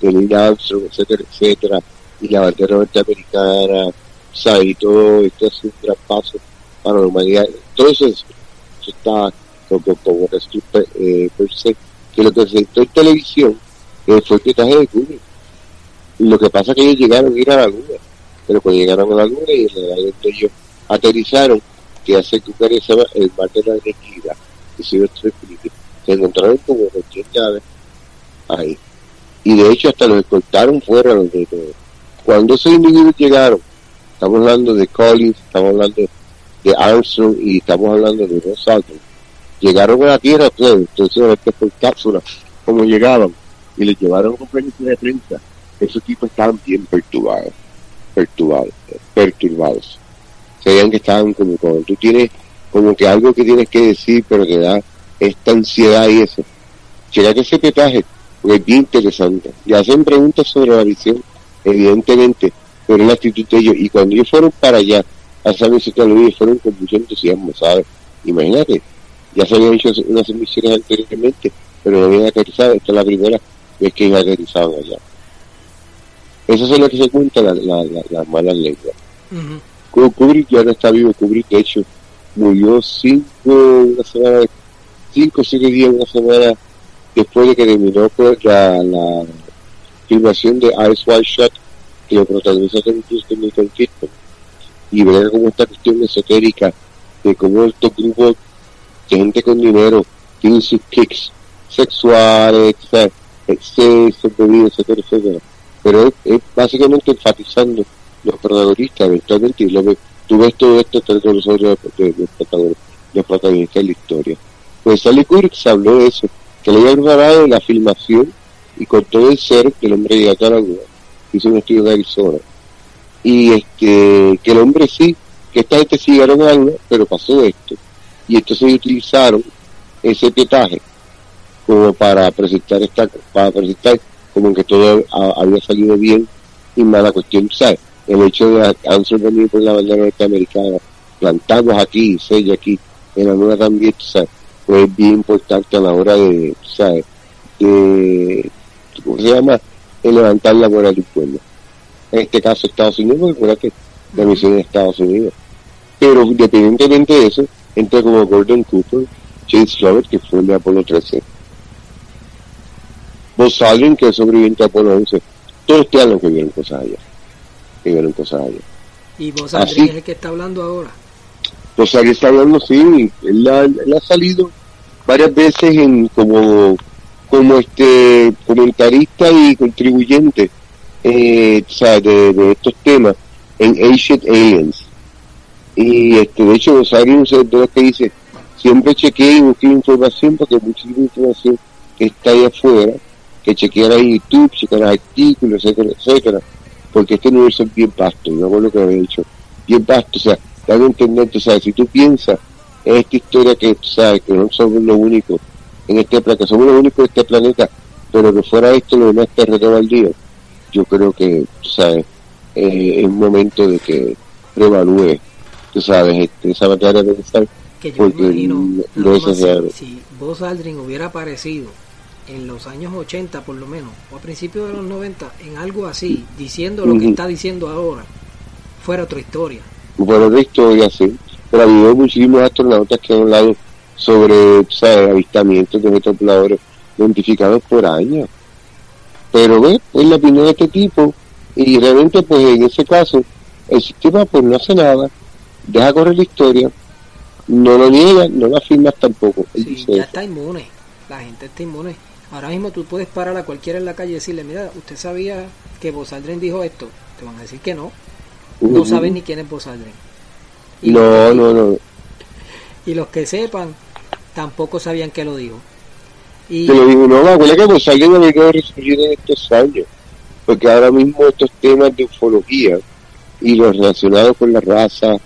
de Armstrong, etcétera, etcétera, y la bandera norteamericana, sea, y todo esto es un gran paso para la humanidad. Todo eso, es- eso está como, como resulta, eh, que lo que se presentó en televisión eh, fue el pietaje de Kubrick. Lo que pasa es que ellos llegaron a ir a la luna, pero cuando llegaron a la luna y en el donde ellos aterrizaron, que hace que se el mar de la energía, que se, se encontraron como 80 llaves ahí. Y de hecho hasta los escoltaron fuera los. Cuando esos individuos llegaron, estamos hablando de Collins, estamos hablando de Armstrong y estamos hablando de Aldrin, llegaron a la Tierra, pues, entonces este por cápsula, como llegaban, y les llevaron conferencias de prensa, esos tipos estaban bien perturbados, perturbados, perturbados. Se veían que estaban como cuando tú tienes como que algo que tienes que decir, pero te da esta ansiedad y eso. Llegate ese petaje, es bien interesante. Y hacen preguntas sobre la visión, evidentemente, pero la actitud de ellos. Y cuando ellos fueron para allá, a esa visita ellos fueron con mucho entusiasmo, ¿sabes? Imagínate, ya se habían hecho unas emisiones anteriormente, pero no habían aterrizado. Esta es la primera vez que ellos aterrizaban allá. Eso es lo que se cuenta las la, la, las malas lenguas. Ujú. Ku- Kubrick ya no está vivo, Kubrick de hecho murió cinco, una semana, cinco siete días, una semana después de que terminó pues, la, la filmación de Eyes Wide Shut, que lo Cruise con Nicole Kidman. Y ver cómo esta cuestión esotérica de cómo estos grupos de gente con dinero tienen sus kicks sexuales, excesos, bebidas, etcétera, etcétera. Pero es, básicamente enfatizando los protagonistas eventualmente y lo ves, tú ves todo esto de los de, de, protagonistas, de la historia. Pues Stanley Kubrick se habló de eso, que le había preparado la filmación y con todo el ser que el hombre llegó a la hizo un estudio de Arizona. Y este, que el hombre sí, que esta gente sí llegaron a la luna, pero pasó esto. Y entonces utilizaron ese pietaje como para presentar esta, para presentar como que todo ha- había salido bien y mala cuestión, ¿sabes? El hecho de Armstrong venir por la bandera norteamericana, plantamos aquí, sella aquí, en la luna también, ¿sabes? Fue bien importante a la hora de, ¿sabes? De, ¿cómo se llama? De levantar la moral del pueblo. En este caso Estados Unidos, porque acuérdate, la misión de Estados Unidos. Pero independientemente de eso, entra como Gordon Cooper, James Lovett, que fue el de Apolo 13. Vos alguien que es sobreviviente a Apolo 11. Todos te hablan que vieron cosas allá. Que vieron cosas allá. Y vos Así. Es el que está hablando ahora. Pues alguien está hablando, sí. Él ha, él ha salido varias veces en como como este comentarista y contribuyente eh, de, estos temas en Ancient Aliens. Y este, de hecho, Rosario es de los que dice, siempre chequeé y busqué información porque hay muchísima información que está ahí afuera, que chequear en YouTube, chequear artículos, etcétera, etcétera, porque este universo es bien vasto, yo me lo que había dicho, bien vasto, o sea, dan a entender, o sea, si tú piensas en esta historia que, tú sabes, que no somos los únicos en este planeta, somos los únicos de este planeta, pero que fuera esto lo demás terreno al día, yo creo que, tú sabes, eh, es momento de que revalúe, tú sabes, este, esa manera de pensar, Que yo Porque imagino, no- es si, si Buzz Aldrin hubiera aparecido en los años 80 por lo menos, o a principios de los 90, en algo así, diciendo lo que está diciendo ahora, fuera otra historia. por otra historia, sí. Pero ha habido muchísimos astronautas que han hablado sobre sabes, avistamientos de objetos voladores identificados por años. Pero ve, es la opinión de este tipo y realmente pues en ese caso el sistema pues no hace nada, deja correr la historia, no lo niega, no lo afirma tampoco. Sí, ya está inmune, la gente está inmune. Ahora mismo tú puedes parar a cualquiera en la calle y decirle, mira, usted sabía que Buzz Aldrin dijo esto. Te van a decir que no, no Ujú. saben ni quién es. Y, No, no, no. y los que sepan, tampoco sabían que lo dijo. Y Te lo digo, no, me acuerdo que pues alguien ha venido a resurgir en estos años, porque ahora mismo estos temas de ufología y los relacionados con la raza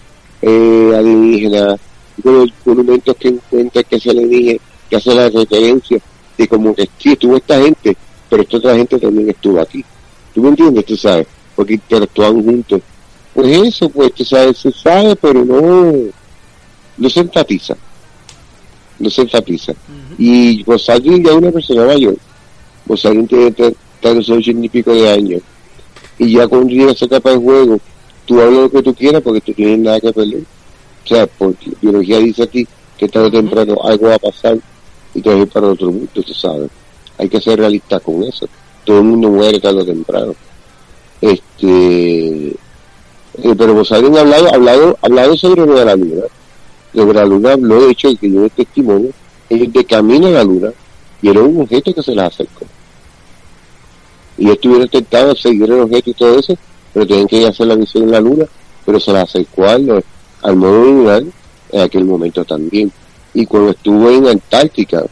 eh, alienígena, con los monumentos que encuentran que se alienígena, que hace la referencia de como que sí estuvo esta gente, pero esta otra gente también estuvo aquí. ¿Tú me entiendes? Tú sabes, porque interactúan juntos. Pues eso, pues, tú sabes, se sabe, pero no, no se enfatiza. No se enfatiza. Y Rosalín ya es una persona mayor. Rosalín tiene tre- tantos ochenta y pico de años. Y ya cuando llega esa etapa de juego, tú hablas lo que tú quieras porque tú tienes nada que perder. O sea, porque la biología dice a ti que tarde o temprano algo va a pasar y te vas a ir para otro mundo, tú sabes. Hay que ser realista con eso. Todo el mundo muere tarde o temprano. Este, eh, pero ha hablado, ha hablado, ha hablado sobre lo de la luna. Sobre la luna habló, de hecho, y que yo testimonio, ellos de camino a la luna y era un objeto que se les acercó. Y ellos estuvieron tentados de seguir el objeto y todo eso, pero tenían que hacer la misión en la luna, pero se les acercó al, modo lunar en aquel momento también. Y cuando estuvo en Antártica,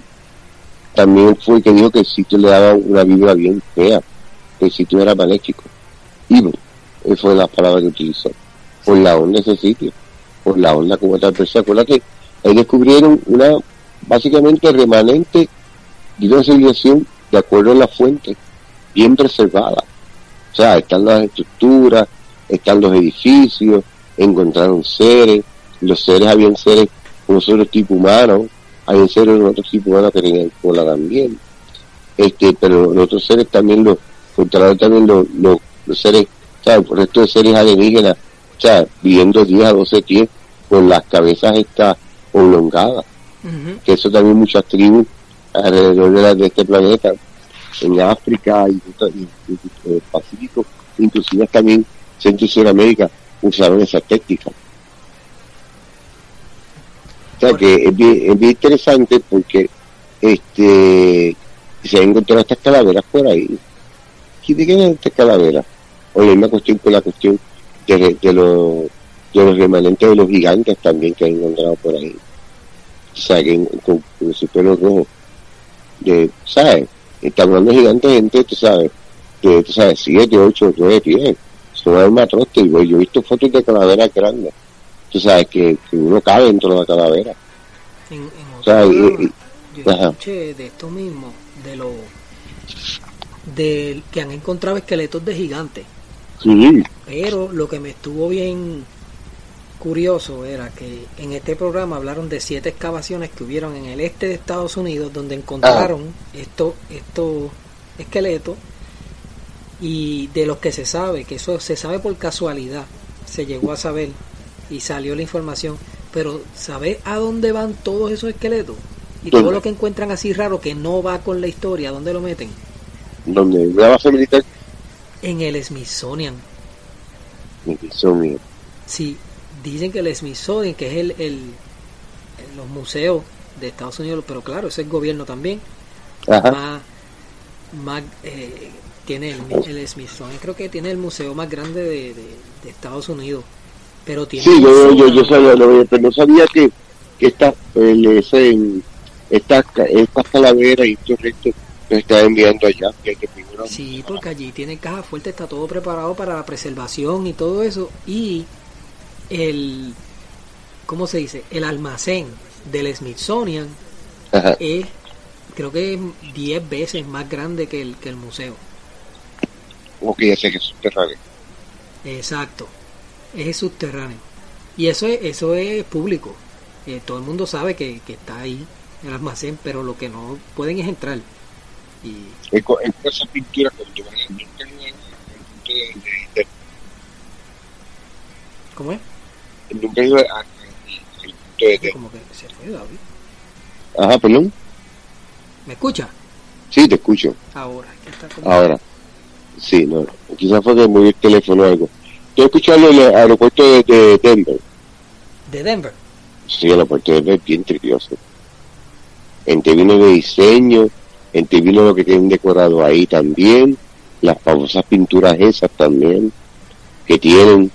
también fue que dijo que el sitio le daba una vibra bien fea, que el sitio era maléfico. Evil, esa fue la palabra que utilizó, por la onda ese sitio, por la onda como tal persona. Acuérdate, ahí descubrieron una, básicamente remanente de una civilización de acuerdo a la fuente, bien preservada. O sea, están las estructuras, están los edificios, encontraron seres, los seres habían seres como nosotros tipo humanos, habían seres de otros tipo humanos que tenían cola también. Este, pero los otros seres también los encontraron también los, los seres, o sea, el resto de seres alienígenas, o sea, viviendo 10 a 12 pies con las cabezas estas oblongadas que eso también muchas tribus alrededor de, la- de este planeta, en África y, y- y- y- el Pacífico, inclusive también Centro y Sudamérica, usaron esa técnica. O sea que es bien, es bien interesante porque este se han encontrado estas calaveras por ahí. ¿Y de qué eran estas calaveras? O la misma cuestión con la cuestión de, de, los, de los remanentes de los gigantes también que han encontrado por ahí o sea, que con, con su pelo rojo, de, ¿sabes? Estamos hablando de gigantes, gente, tú sabes, de, tú sabes, siete, ocho, nueve pies, son almas troste, y güey, yo he visto fotos de calaveras grandes, tú sabes, que, que uno cabe dentro de la calavera, En, en o sea, y- y- yo ajá. escuché de esto mismo, de lo de que han encontrado esqueletos de gigantes. Sí, Pero lo que me estuvo bien curioso era que en este programa hablaron de siete excavaciones que hubieron en el este de Estados Unidos donde encontraron estos estos esqueletos y de los que se sabe, que eso se sabe por casualidad, se llegó a saber y salió la información, pero ¿sabes a dónde van todos esos esqueletos? Y todo lo que encuentran así raro que no va con la historia, ¿a dónde lo meten? donde una base militar En el Smithsonian. Smithsonian. Sí, dicen que el Smithsonian, que es el, el, los museos de Estados Unidos, pero claro, ese es el gobierno también, Ajá. más, más eh, tiene el, el Smithsonian, creo que tiene el museo más grande de, de- de Estados Unidos, pero tiene Sí, yo, yo, yo sabía, lo, pero no sabía que, que estas, el, ese, estas, estas calaveras y estos restos estaban enviando allá. Sí, porque allí tiene caja fuerte, está todo preparado para la preservación y todo eso. Y el, ¿cómo se dice? El almacén del Smithsonian Ajá. es, creo que es 10 veces más grande que el, que el museo. Que ya sé que es subterráneo. Exacto, es subterráneo. Y eso es, eso es público. Eh, todo el mundo sabe que, que está ahí el almacén, pero lo que no pueden es entrar. Y Es co- es con esas pinturas cuando te van a nunca he ido al punto de, de- de- ¿Cómo es? nunca he ido a- a- al punto de, de- Como que se fue David. Ajá, perdón. ¿Me escucha? Sí, te escucho. Ahora, está como- Ahora. Sí, no. Quizás fue que moví el teléfono o algo. Escuché en el aeropuerto de, de Denver. de Denver. Sí, el aeropuerto de Denver bien trivioso. En términos de diseño, en de lo que tienen decorado ahí también, las famosas pinturas esas también que tienen.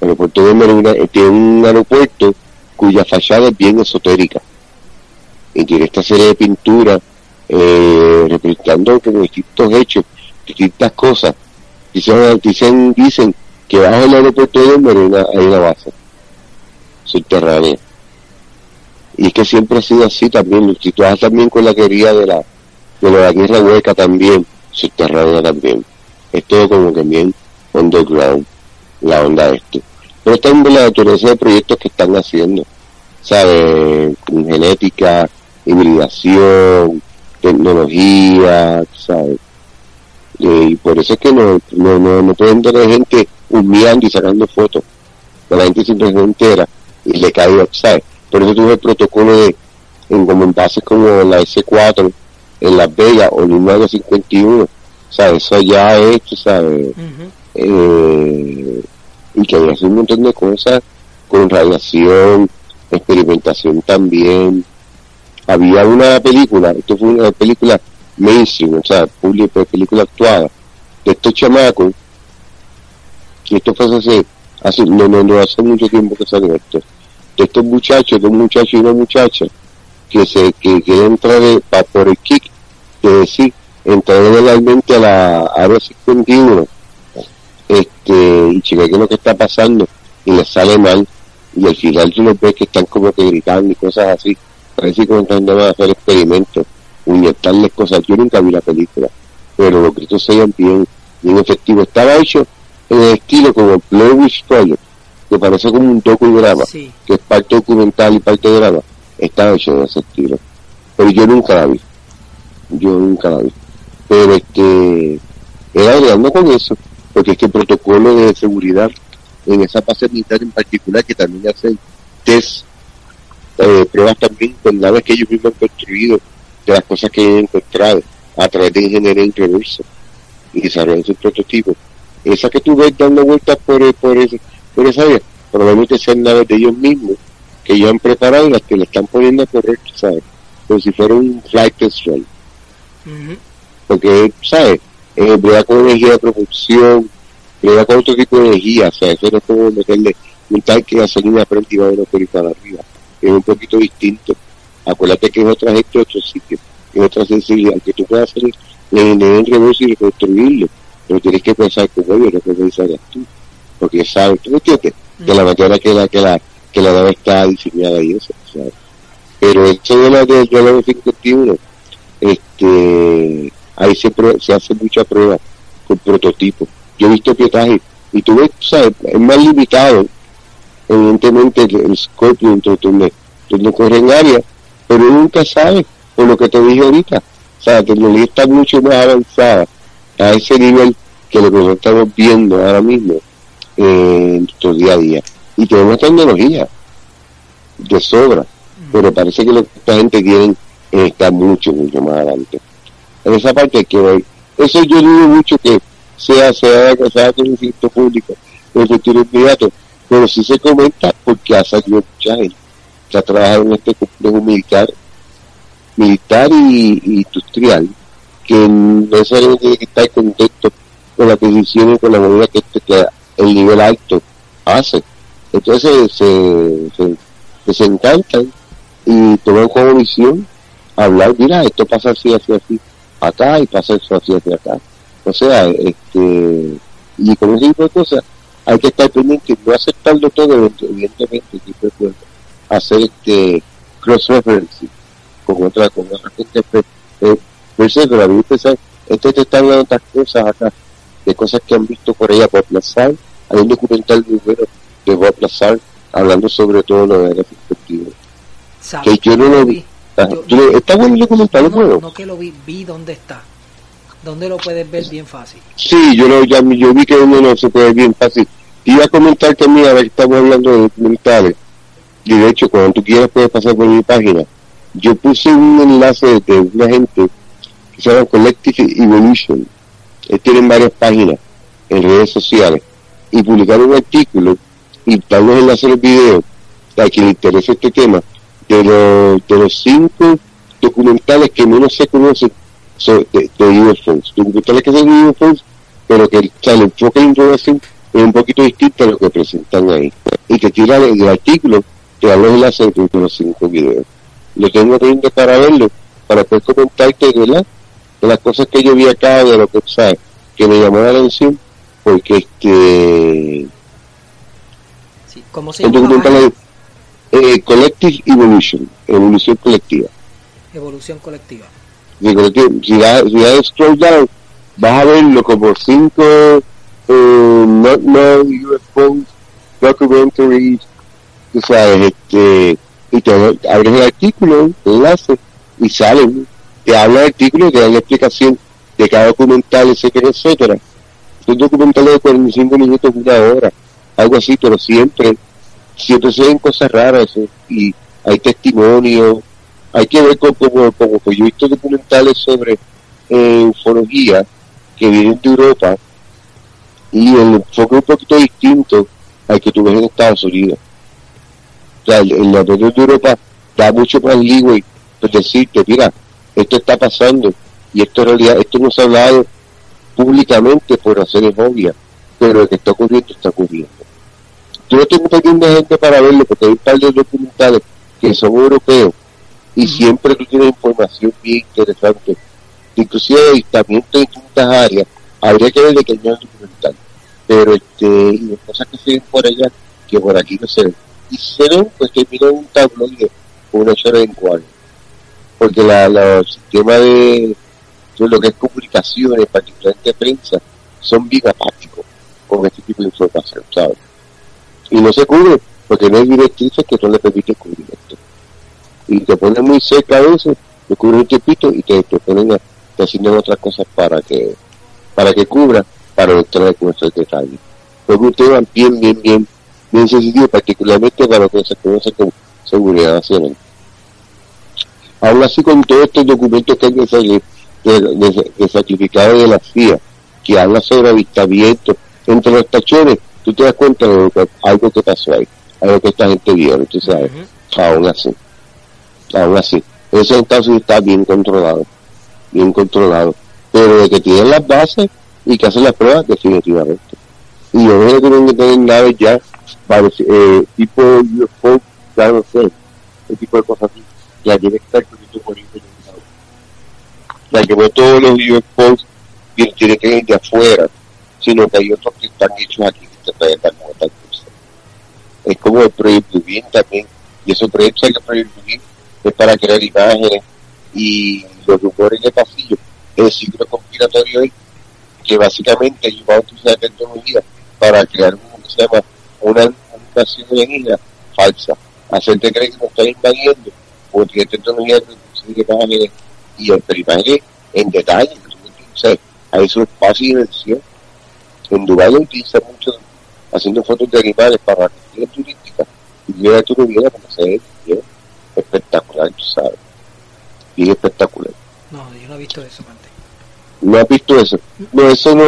El aeropuerto de Denver es una- eh, tiene un aeropuerto cuya fachada es bien esotérica. Y tiene esta serie de pinturas eh, representando como distintos hechos, distintas cosas. Dicen, dicen, dicen que bajo el aeropuerto de Denver hay una, base subterránea. Y es que siempre ha sido así también, si tú también con la teoría de la, de la guerra hueca también, subterránea también. Es todo como que bien underground, la onda de esto. Pero también la naturaleza de proyectos que están haciendo, ¿sabes? Genética, hibridación, tecnología, ¿sabes? Y por eso es que no, no, no, no pueden tener gente humeando y sacando fotos. La gente se entera y le cae, ¿sabes? Por eso tuve el protocolo de, en, como en bases como la S4 en Las Vegas o el número 51, ¿sabes? Eso ya es, tú ¿sabes? Eh, y que había un montón de cosas con radiación, experimentación también. Había una película, esto fue una película mainstream, o sea, pública, película actuada, de estos chamacos, que esto fue hace, hace no, no, no, hace mucho tiempo que salió esto, de estos muchachos, dos muchachos y una muchacha, que se que quieren entrar de- pa- por el kick, de decir, entrar legalmente a la área 51, este, y chequear qué es lo que está pasando, y les sale mal, y al final tú los ves que están como que gritando y cosas así, parece que están a hacer experimentos, inyectarles cosas, yo nunca vi la película, pero los gritos se oían bien, bien efectivos, estaba hecho en el estilo como Blair Witch Project, que parece como un docudrama, Sí. que es parte documental y parte drama, estaba hecho en ese estilo, pero yo nunca la vi, yo nunca la vi, pero este, era hablando con eso, porque es que protocolo de seguridad en esa base militar en particular, que también hacen test, eh, pruebas también con naves que ellos mismos han construido, de las cosas que han encontrado, a través de ingeniería en reverso, y desarrollan sus prototipos. Esa que tú ves dando vueltas por, eh, por, ese, por esa área, probablemente sean naves de ellos mismos, que ellos han preparado y las que le están poniendo a correr, ¿sabes? Como si fuera un flight test run Porque, ¿sabes? Eh, brega con energía de propulsión, brega con otro tipo de energía, o sea, eso no es como meterle un tanque de gasolina frente y va por ahí para arriba, es un poquito distinto. Acuérdate que es otra gente, otro sitio, es otra sensibilidad, que tú puedas hacer la ingeniería en reverso y reconstruirlo, pero tienes que pensar como ellos, no que pensarías tú, porque sabes, ¿tú me entiendes? De la manera que la, que la, que la nave está diseñada y eso, ¿sabes? Pero eso de la de, de la 51, este ahí se, se hace mucha prueba con prototipos. Yo he visto pietaje y tú ves, sabes, es más limitado, evidentemente, el, el scope dentro donde, donde corren áreas, pero nunca sabes, por lo que te dije ahorita. O sea, la tecnología está mucho más avanzada a ese nivel que lo que nosotros estamos viendo ahora mismo eh, en nuestro día a día. Y tenemos tecnología de sobra, pero parece que lo que esta gente quiere es estar mucho, mucho más adelante. En esa parte hay que ver eso yo dudo mucho que sea, sea, sea conocimiento público en futuro inmediato, pero sí se comenta porque ha salido mucha gente que ha trabajado en este complejo militar, militar y, industrial, que no necesariamente tiene que estar contento con la posición con la moneda que, este, que el nivel alto hace. Entonces se, se, se encantan y toman como visión hablar, mira, esto pasa así, así, así, acá y pasa eso así, así, acá. O sea, este, y con ese tipo de cosas hay que estar pendiente, no aceptarlo todo, evidentemente, siempre puede hacer este cross-referencing con otra, con otra gente, pero, eh, pero a mí este te está hablando de otras cosas acá, de cosas que han visto por allá por Plazar, hay un documental muy bueno de Bob Plazar hablando sobre todo lo de la perspectiva. Que yo no lo vi ¿Está bueno el documental? No, no, que lo vi, vi dónde está. ¿Dónde lo puedes ver bien fácil? Sí, yo, lo, ya, yo vi que uno no se puede ver bien fácil. Iba a comentar que, mira, ver estamos hablando de documentales. Y de hecho, cuando tú quieras puedes pasar por mi página. Yo puse un enlace de una gente que se llama Collective Evolution. Ellos tienen varias páginas en redes sociales. Y publicaron un artículo y tal vez enlace los videos a quien le interese este tema de los, de los cinco documentales que menos se conocen de, de UFOs. Documentales que son de UFOs, pero que el enfoque de información es un poquito distinto a lo que presentan ahí. Y que tira el, artículo, te da los enlaces de los cinco videos. Lo tengo teniendo para verlo, para poder comentarte, ¿verdad? De las cosas que yo vi acá, de lo que. Que me llamó la atención, porque este... Sí, ¿Cómo se llama? Eh, collective Evolution, evolución colectiva. Evolución colectiva. Si das si scroll down, vas a verlo como cinco eh, not known UFOs, documentaries, tú sabes, este, y te abres el artículo, el enlace, y salen, te habla el artículo, te dan la explicación de cada documental, etcétera, etcétera. Un documental de 45 minutos, una hora, algo así, pero siempre siempre se ven cosas raras y hay testimonios, hay que ver como, como, como yo he visto documentales sobre eh, ufología que vienen de Europa y el enfoque un poquito distinto al que tú ves en Estados Unidos. O sea, el, el de Europa da mucho más leeway pues decirte, mira, esto está pasando y esto en realidad, esto no se ha hablado públicamente por razones obvias, pero lo que está ocurriendo está ocurriendo yo no tengo pequeña gente para verlo porque hay un par de documentales que son europeos y siempre tú tienes información bien interesante, inclusive de avistamientos en distintas áreas, habría que ver de qué año documental, pero este, y las cosas que se ven por allá, que por aquí no se ven. Y se ven, pues termina un tabloide con una hora en cuadro, porque la, los sistemas de, lo que es comunicaciones, particularmente de prensa, son bien apáticos con este tipo de información, ¿sabes? Y no se cubre porque no hay directrices que no le permiten cubrir esto. Y te ponen muy cerca de eso, te cubren un tiempito y te, ponen a, te asignan otras cosas para que para que cubra, para entrar con esos detalles. Fue un tema bien, bien, bien, bien sencillo, particularmente para lo que se conoce como seguridad nacional. Aún así, con todos estos documentos que hay salir de, de, de sacrificado de la CIA, que habla sobre avistamientos entre los tachones, tú te das cuenta de algo que pasó ahí, algo que esta gente vio, tú sabes, aún así, aún así. Ese entonces está bien controlado, bien controlado, pero de que tienen las bases y que hacen las pruebas, definitivamente. Y yo creo que tienen que tener naves ya, para, eh, tipo UFO, ya no sé, ese tipo de cosas así, ya tiene que estar con por Ya que no todos los UFOs tienen que ir de afuera, sino que hay otros que están hechos aquí es como el proyecto bien también, y esos proyectos que proyecto bien es para crear imágenes y los rumores de pasillo. El ciclo conspiratorio que básicamente ellos van a utilizar tecnología para crear un, se llama una falsa. Hacerte creer que nos están invadiendo porque tecnología de imágenes y el imágenes en detalle. O sea, hay su espacio de dimensión. En Dubái utiliza mucho haciendo fotos de animales para la turística y llega tu vida como se ve espectacular, tú sabes. Bien espectacular. No, yo no he visto eso antes. ¿No has visto eso? No, eso no,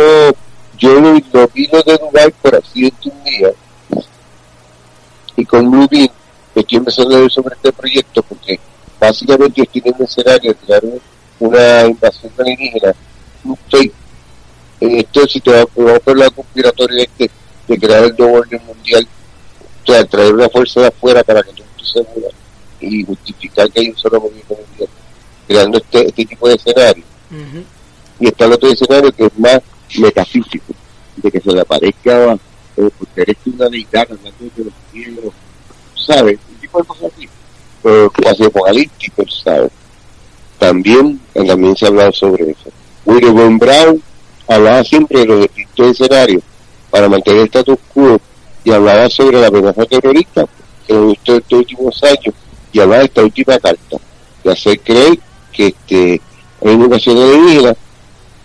yo lo, lo vi de Dubai por así un día y con Bluebeam estoy empezando a ver sobre este proyecto porque básicamente tienen un escenario de crear una invasión alienígena, un fake. En esto, si te va, a por la conspiratoria este de crear el nuevo orden mundial, o sea, traer una fuerza de afuera para que tú se segura y justificar que hay un solo gobierno mundial, creando este, este tipo de escenario. Y está el otro escenario que es más metafísico, de que se le aparezca eh, porque eres una deidad hablando de los cielos, ¿sabes? Un tipo de cosas así, pero casi apocalíptico, ¿sabes? También, también se ha hablado sobre eso. William Brown hablaba siempre de los distintos escenarios para mantener el status quo y hablaba sobre la amenaza terrorista en estos, estos últimos años y hablaba de esta última carta, de hacer creer que este, hay invasión alienígena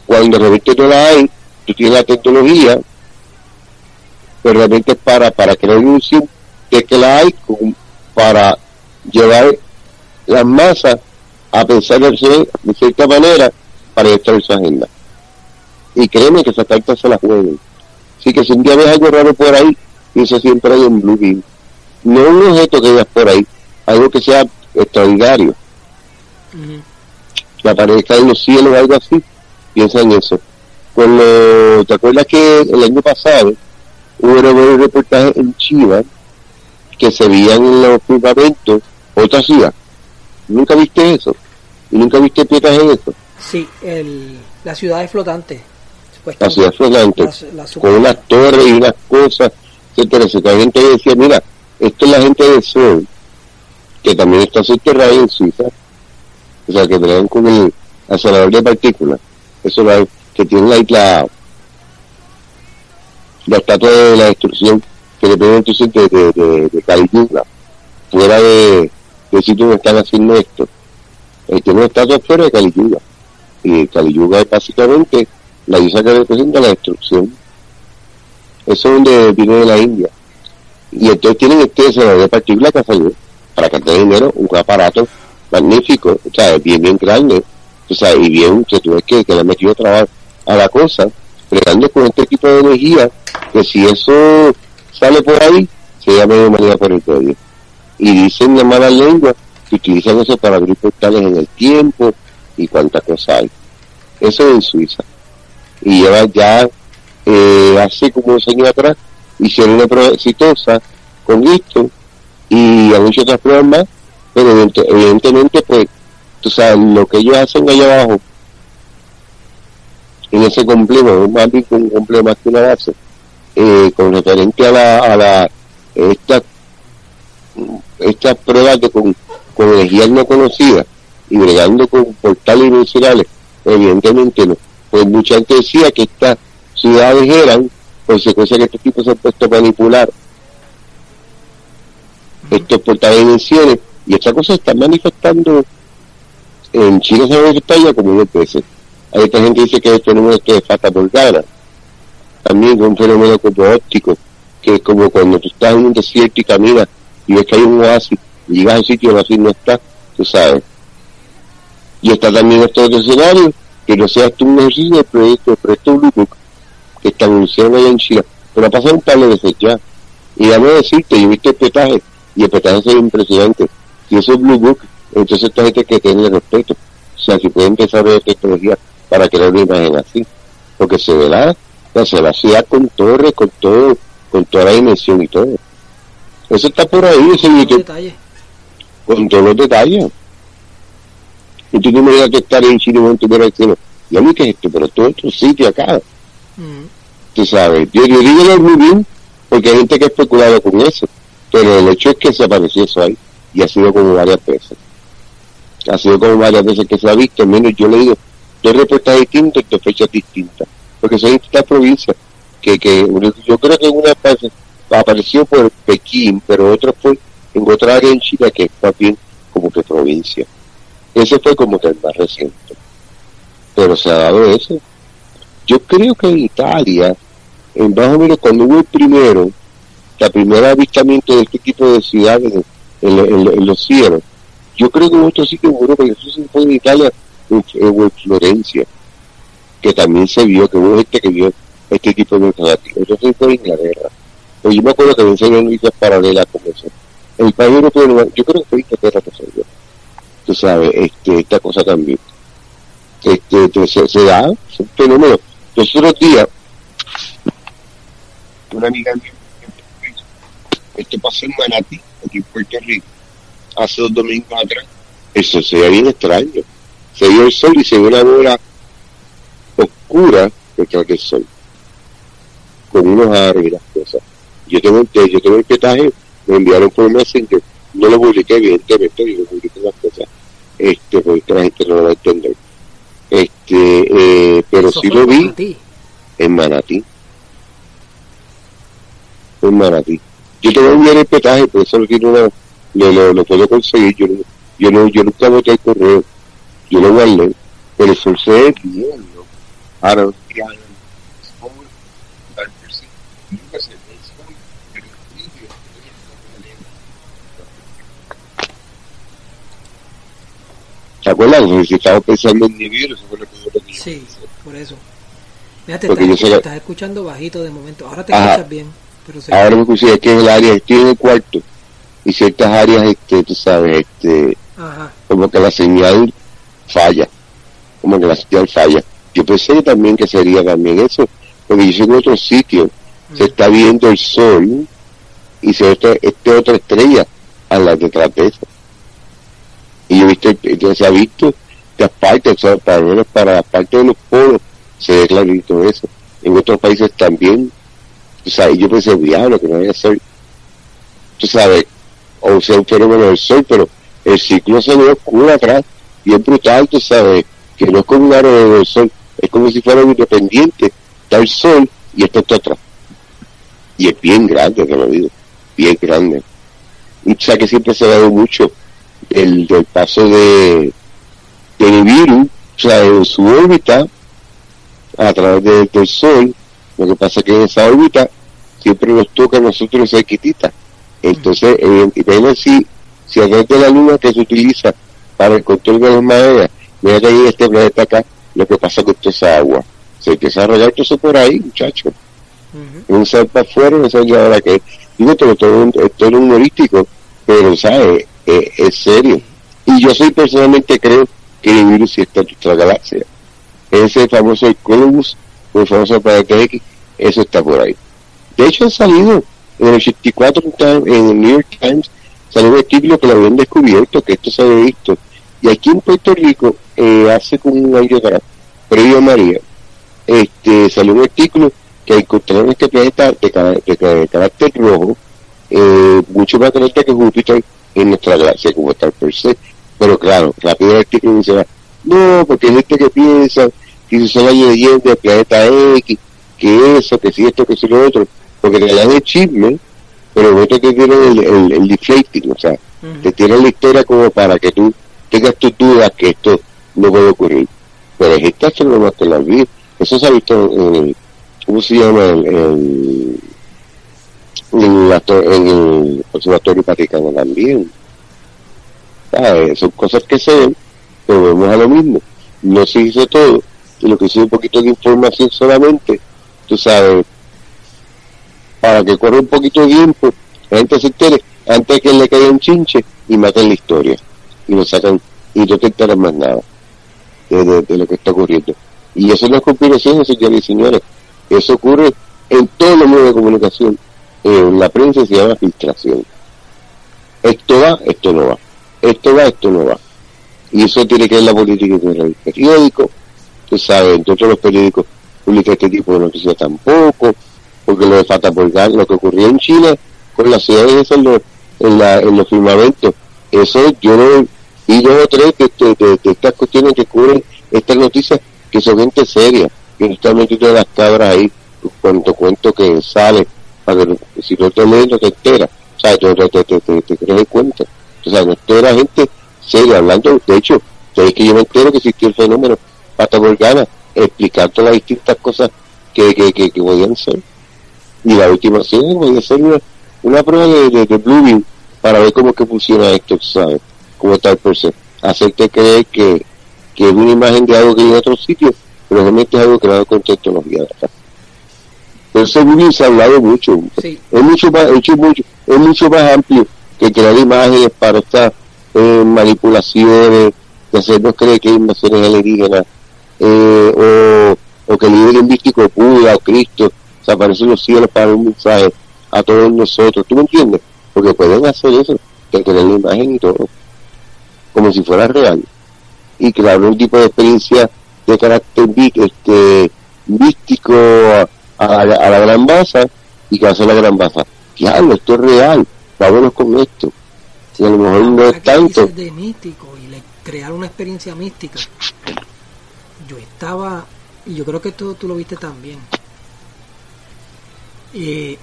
cuando realmente no la hay, tú tienes la tecnología, pero realmente para, para crear ilusión de que la hay para llevar las masas a pensar de cierta manera para estar su agenda. Y créeme que esa carta se la jueguen. Así que si un día ves algo raro por ahí, piensa siempre hay en Blue No un objeto que veas por ahí, algo que sea extraordinario. Que aparezca en los cielos o algo así, piensa en eso. Cuando, ¿te acuerdas que el año pasado hubo un reportaje en China que se veían en los fundamentos otra ciudad? ¿Nunca viste eso? ¿Y nunca viste piedras en eso? Sí, el, la ciudad es flotante. La ciudad flotante, con unas torres y unas cosas, etcétera, etcétera. La gente decía, mira, esto es la gente del sol, que también está subterránea en Suiza, o sea, que traen con el acelerador de partículas, eso es que tiene la isla, la estatua de la destrucción, que depende entonces de, de, de, de fuera de, de sitio donde están haciendo esto eh, tiene una estatua fuera de Caliyuga. Y Caliyuga es básicamente la que representa la destrucción. Eso es donde viene de la India. Y entonces tienen este de partículas que salió para que te dinero, un aparato magnífico, o sea, bien, bien grande, o sea, y bien, que tú ves que, que le han metido trabajo a la cosa, plegando con este tipo de energía, que si eso sale por ahí, se llama manera por el. Y dicen la mala lengua que utilizan eso para abrir portales en el tiempo y cuánta cosa hay. Eso es en Suiza. Y lleva ya, eh, hace como dos años atrás, hicieron una prueba exitosa con esto y han hecho otras pruebas más, pero evidentemente, pues, tú sabes, lo que ellos hacen allá abajo, en ese complejo, más bien un complejo más que una base, eh, con referente a la, a la, esta, estas pruebas de con con energías no conocidas y bregando con portales dimensionales, evidentemente no. Pues mucha gente decía que estas ciudades eran consecuencia que estos tipos se han puesto a manipular estos portales dimensiones y esta cosa se está manifestando en China se manifesta como dos veces. Hay esta gente que dice que el fenómeno este de Fata Morgana, también es un fenómeno como óptico, que es como cuando tú estás en un desierto y caminas y ves que hay un oasis llegas a un sitio así no está, tú sabes. Y está también estos escenario que no seas tú un ejercicio del proyecto, el proyecto Blue Book, que está evolucionando allá en Chile, pero ha pasado un par de veces ya. Y dame decirte, yo he visto el petaje, y el petaje es impresionante. Si eso es Blue Book, entonces esta gente que tiene respeto. O sea, si puede empezar a ver tecnología para crear una imagen así. Porque se verá, se la ciudad con torres, con todo, con toda la dimensión y todo. Eso está por ahí, ese detalle con todos los detalles. Y tú no me digas que estar en Chile en tu cielo. Y a mí que es esto, pero todo otro sitio acá. Mm. Tú sabes, yo, yo digo muy bien, porque hay gente que ha especulado con eso. Pero el hecho es que se apareció eso ahí. Y ha sido como varias veces. Ha sido como varias veces que se ha visto, al menos yo he leído dos respuestas distintas de fechas distintas. Porque son distintas provincias. Que, que yo creo que una apareció por Pekín, pero otra fue en otra área en Chile que está bien como que provincia. Ese fue como que el más reciente. Pero se ha dado eso. Yo creo que en Italia, en más o menos cuando hubo el primero, la primera avistamiento de este tipo de ciudades en, los cielos, yo creo que en otro sitio en Europa, eso sí fue en Italia, en, en Florencia. que también se vio, que hubo gente que vio este tipo de alternativas. Eso fue por Inglaterra. Pero yo me acuerdo que me enseñaron noticias paralelas como eso. El país europeo, yo creo que fue Inglaterra que se vio. Tú sabes, este, esta cosa también. Este, entonces, se da, es un fenómeno. Los otros días, una amiga mía, esto pasó en Manatí, aquí en Puerto Rico, hace dos domingos atrás. Eso se veía bien extraño. Se vio el sol y se vio una bola oscura detrás del sol, con unos aros y las cosas. Yo tengo, yo tengo el petaje, me enviaron por Messenger, no lo publiqué evidentemente, yo lo publiqué las cosas, este, porque la gente no lo va a entender. Este, eh, pero sí lo vi en Manatí. En Manatí. Yo enviar el petaje, por eso lo quiero una, lo, lo, puedo conseguir. Yo, yo, no, yo nunca voté el correo, yo lo guardé, pero el ¿no? Ahora, ya, ¿Te acuerdas? Si estaba pensando en eso fue lo que yo tenía. Sí, por eso. Fíjate, Porque estás, yo estás escuchando bajito de momento. Ahora te escuchas bien. Pero se Ahora me escuché, es que el área, estoy en el cuarto y ciertas áreas, este, tú sabes, este, Ajá. como que la señal falla, como que la señal falla. Yo pensé también que sería también eso, porque yo en otro sitio, se está viendo el sol y se ve este, otra estrella a la detrás de eso. Y yo viste, entonces se ha visto las partes, o sea, para, para las partes de los polos se ve clarito eso. En otros países también, o sea, yo pensé, diablo, que no vaya a ser, tú sabes, o sea, un fenómeno del sol, pero el ciclo se ve oscuro atrás y es brutal, tú sabes, que no es como un aro del sol, es como si fuera un independiente, está el sol y esto está atrás. Y es bien grande, te lo digo, bien grande. O sea que siempre se ha dado mucho el del paso de del virus, o sea, en su órbita, a través del sol, lo que pasa es que en esa órbita siempre nos toca a nosotros esa quitita entonces, evidentemente, si, si a través de la luna que se utiliza para el control de las mareas, mira que hay este planeta acá, lo que pasa con toda esa agua. Se empieza a regar todo eso por ahí, muchachos. Un ser para afuera, no sé ahora que digo todo, todo, todo un humorístico, pero sabes, eh, es serio. Y yo soy personalmente creo que el virus está en nuestra galaxia. Ese famoso Columbus, el famoso planeta X, eso está por ahí. De hecho, han salido en el 84 en el New York Times salió un artículo que lo habían descubierto, que esto se había visto. Y aquí en Puerto Rico, eh, hace como un año atrás, previo a María, este, salió un artículo que encontraron este planeta de, carácter rojo, eh, mucho más grande que Júpiter en nuestra galaxia como tal per se. Pero claro, rápido el artículo dice, no, porque hay gente que piensa que si son las leyendas del planeta X, que eso, que si esto, que si lo otro porque te dan el chisme, pero no te tienen el, el, el deflating, o sea, te tienen la historia como para que tú tengas tus dudas que esto no puede ocurrir. Pero es esta más que la vi. Eso se ha visto en el, ¿cómo se llama? El, el, en, el Observatorio Vaticano también. Son cosas que se ven, pero vemos a lo mismo. No se hizo todo, y lo que hizo un poquito de información solamente, tú sabes, para que corra un poquito de tiempo, la gente se entere antes que le caiga un chinche y maten la historia. Y lo sacan y no te enteras más nada de, lo que está ocurriendo. Y eso no es conspiración, señores y señores. Eso ocurre en todos los medios de comunicación. En la prensa se llama filtración. Esto va, esto no va. Esto va, esto no va. Y eso tiene que ver la política del periódico. Tú sabes, entre otros los periódicos publican este tipo de noticias tampoco porque lo de Fataporgal, lo que ocurrió en Chile con las ciudades en los, en, en los firmamentos, eso yo no y dos o tres de, estas cuestiones que cubren estas noticias que son gente seria, que no están metiendo las cabras ahí, cuanto cuento que sale, para que si no te lees no te enteras, o sea, te, te, te, te, crees cuenta, o sea, no entera gente seria, hablando, de hecho, es que yo me entero que existió el fenómeno Pata explicando las distintas cosas que, que, que, que podían ser y la ultimación voy a hacer una, prueba de, de, de para ver cómo que funciona esto, ¿sabes? Como tal por se hacerte creer que, que es una imagen de algo que hay en otro sitio pero realmente es algo creado con tecnología. Pero según se ha hablado mucho, Sí. es mucho más, es mucho, es mucho más amplio que crear imágenes para estas eh, manipulaciones, de hacernos creer que hay invasiones alienígenas, eh, o, o que el líder místico Buda o Cristo se aparece en los cielos para dar un mensaje a todos nosotros, ¿tú me entiendes? Porque pueden hacer eso, de crear la imagen y todo, como si fuera real. Y crear un tipo de experiencia de carácter este, místico a, la, a la gran masa y que hace la gran masa. Diablo, esto es real, vámonos con esto. Y a lo mejor no es que tanto. de místico y le- crear una experiencia mística. Yo estaba, y yo creo que tú, tú lo viste también. Eh,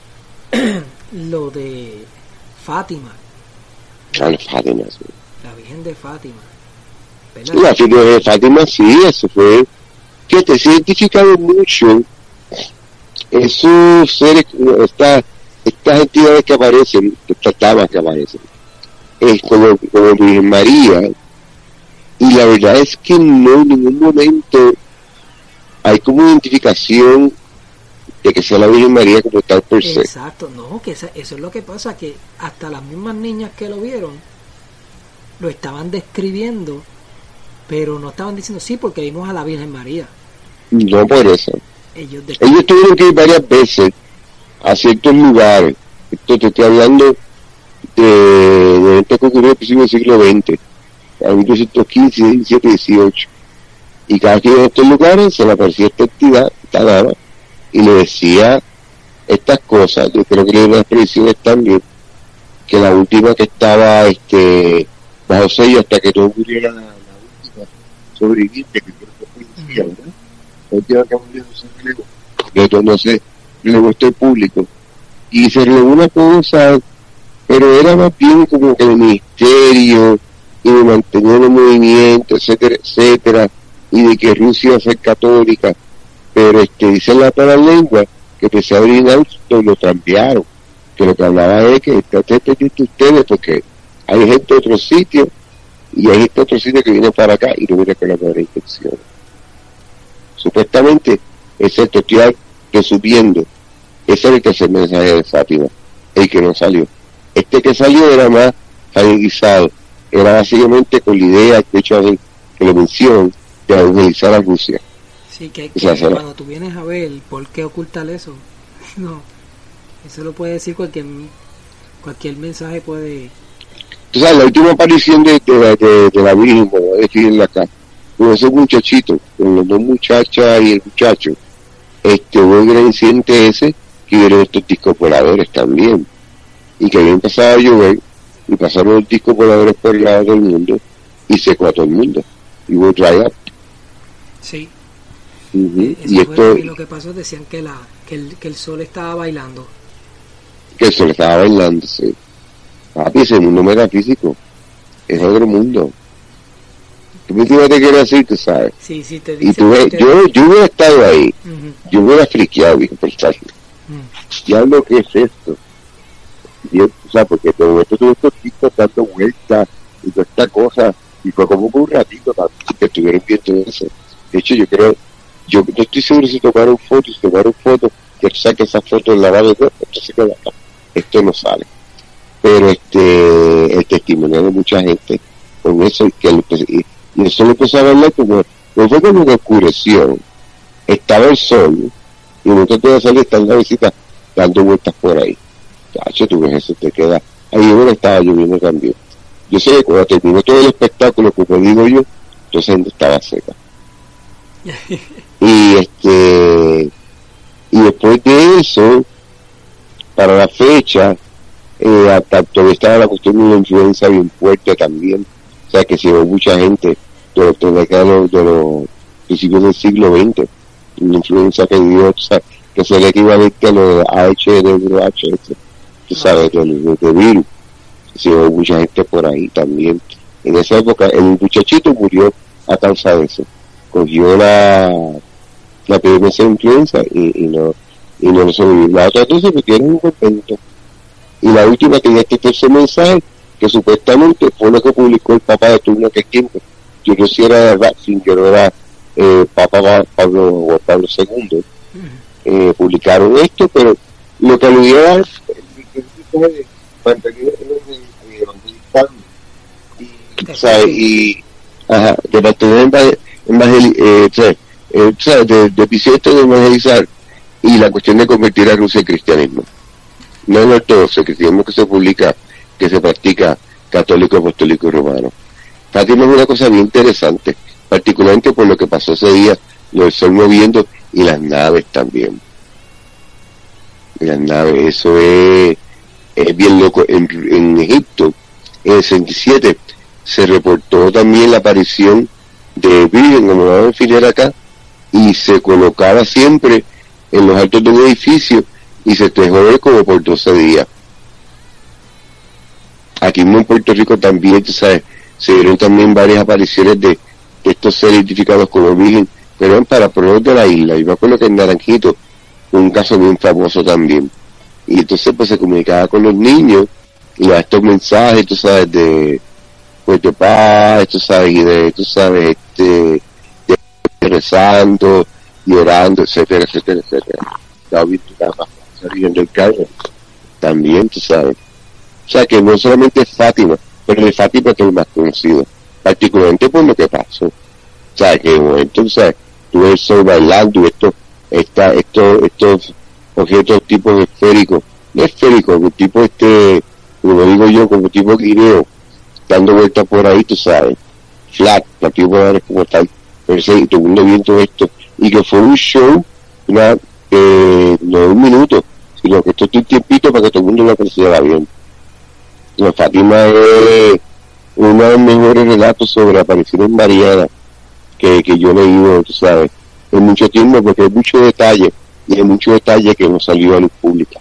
<clears throat> lo de Fátima, sí. la Virgen de Fátima. ¿verdad? La figura de Fátima, sí, eso fue. Fíjate, se ha identificado mucho esos seres, estas, estas entidades que aparecen, estas damas que aparecen, es como, como Virgen María, y la verdad es que no en ningún momento hay como identificación de que sea la Virgen María como tal per se. Exacto, no, que esa- eso es lo que pasa, que hasta las mismas niñas que lo vieron lo estaban describiendo, pero no estaban diciendo sí porque vimos a la Virgen María. No por eso. Ellos Ellos tuvieron que ir varias veces a ciertos lugares. Esto te estoy hablando de, de eventos que ocurrieron principio del siglo XX, a 1915, 17, 18. Y cada que iba a estos lugares se le aparecía esta entidad, esta dama, y le decía estas cosas. Yo creo que le dio unas predicciones también, que la última que estaba este bajo sello hasta que muriera la, la última sobreviviente, que creo que fue Lucía, ¿verdad? Al público. Y se relevó una cosa, pero era más bien como que el ministerio, y de mantener el movimiento, etcétera, etcétera, y de que Rusia iba a ser católica, pero este dice la lengua que pese a original lo, cambiaron, que lo que hablaba es que estén pendientes ustedes porque hay gente de otro sitio y hay gente de otro sitio que viene para acá y no viene con la buena intención. Supuestamente, ese estoy resumiendo, ese era el tercer mensaje de Fátima, el que no salió. Este que salió era más guisado, era básicamente con la idea, de hecho, de- que lo mencionan, de evangelizar a Rusia. Sí, que, O sea, que cuando tú vienes a ver por qué ocultar eso, <laughs> no, eso lo puede decir cualquier cualquier mensaje puede Tú sabes, la última aparición de, de, la- de, de la Virgen, como voy a decirla acá, con esos muchachitos, con las dos muchachas y el muchacho, este, hubo el incidente ese, que vieron estos discos voladores también, y que había empezado a llover, y pasaron los discos voladores por el lado del mundo, y secó a todo el mundo, y hubo dry up. sí eso Y esto, lo que pasó decían que la que el, que el sol estaba bailando que se le estaba bailando, sí. Papi, ese mundo metafísico, es otro mundo. Me lo que quiero decir, tú sabes. sí sí te Y tú te- yo, yo hubiera estado ahí, Ujú, yo hubiera friqueado, bien pensado, ujú. ya lo que es esto. Y, o sea, porque todo esto tuvo estos tipos dando vueltas y toda esta cosa, y fue como un ratito que estuvieron viendo eso. De hecho, yo creo, yo no estoy seguro si tomaron fotos, si tomaron fotos, que tú saques esas fotos en la nave, no, esto se queda acá, esto no sale. Pero este, el testimonio de mucha gente con eso, y que y, eso lo empezó a verlo como, fue como que oscureció, estaba el sol, y muchas de salir están la visita dando vueltas por ahí. Cacho, tú ves eso, te queda. Ahí bueno estaba lloviendo también. Yo sé que cuando terminó todo el espectáculo, como digo yo, entonces estaba seca. <laughs> y este y después de eso, para la fecha, eh, todavía estaba la cuestión de una influencia bien fuerte también. O sea que se mucha gente de los, de los, principios del siglo XX. Una influencia que dio, que es el equivalente a lo de AHWH, tú sabes, del de, de virus. Se ve mucha gente por ahí también. En esa época, el muchachito murió a causa de eso. Cogió la, la primera influenza y, no y no sobrevivió. La otra dos se en un convento. Y la última que ya este tercer mensaje, que supuestamente fue lo que publicó el papá de turno que. Yo no sé si era de Ratzinger o era eh, Papa Pablo, Pablo II, eh, publicaron esto, pero lo que aludía es mantener y, ajá, de mantener eh, eh, de, de de evangelizar y la cuestión de convertir a Rusia en cristianismo. No es ortodoxo, el cristianismo que se publica, que se practica católico, apostólico y romano. Fátima es una cosa bien interesante, particularmente por lo que pasó ese día, lo del sol moviendo y las naves también. las naves, eso es, es bien loco. En, Egipto, en el 67, se reportó también la aparición de Virgen, como vamos a definir acá, y se colocaba siempre en los altos de un edificio y se dejó como por 12 días. Aquí en Puerto Rico también, sabes, se dieron también varias apariciones de, estos seres identificados como virgen, pero eran para pueblos de la isla. Y me acuerdo que en Naranjito, un caso bien famoso también. Y entonces pues se comunicaba con los niños y a estos mensajes, tú sabes, de pues de paz, tú sabes, y de, tú sabes, este, de rezando, llorando, etcétera, etcétera, etcétera. David del también, tú sabes. O sea que no solamente es Fátima, pero de Fátima que es el más conocido, particularmente por lo que pasó. O sea que en un momento, o sea, tú ves el sol bailando esto, esta, estos, estos objetos tipos esféricos, no esféricos, un tipo este, como digo yo, como tipo guineo, dando vueltas por ahí, tú sabes, flat, la tipo de como tal, ese segundo viento esto, y que fue un show, eh, no un minuto, sino que esto es un tiempito para que todo el mundo lo apreciara bien. La Fátima es uno de los mejores relatos sobre apariciones marianas que, que yo he leído, tú sabes, en mucho tiempo, porque hay mucho detalle, y hay mucho detalle que no salió a luz pública.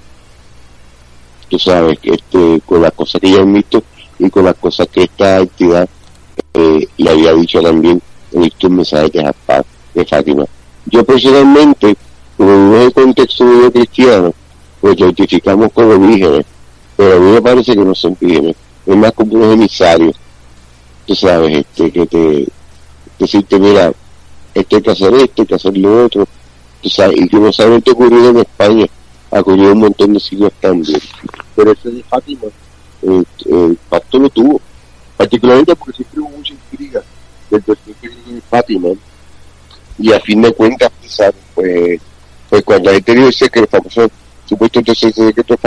Tú sabes, este, con las cosas que ya han visto y con las cosas que esta entidad eh, le había dicho también en estos mensajes de Fátima. Yo personalmente, como en el contexto medio cristiano, pues identificamos como vírgenes, pero a mí me parece que no son vírgenes, es más como unos emisarios, tú sabes, este, que te decirte, mira, esto hay que hacer esto, hay que hacer lo otro, tú sabes, y que no solamente ocurrido en España, ha ocurrido un montón de siglos también. Pero ese de Fátima, el, el pacto lo tuvo, particularmente porque siempre hubo mucha intriga del perfecto de Fátima, y a fin de cuentas, pues, pues cuando hay tenido ese que el famoso supuesto entonces secreto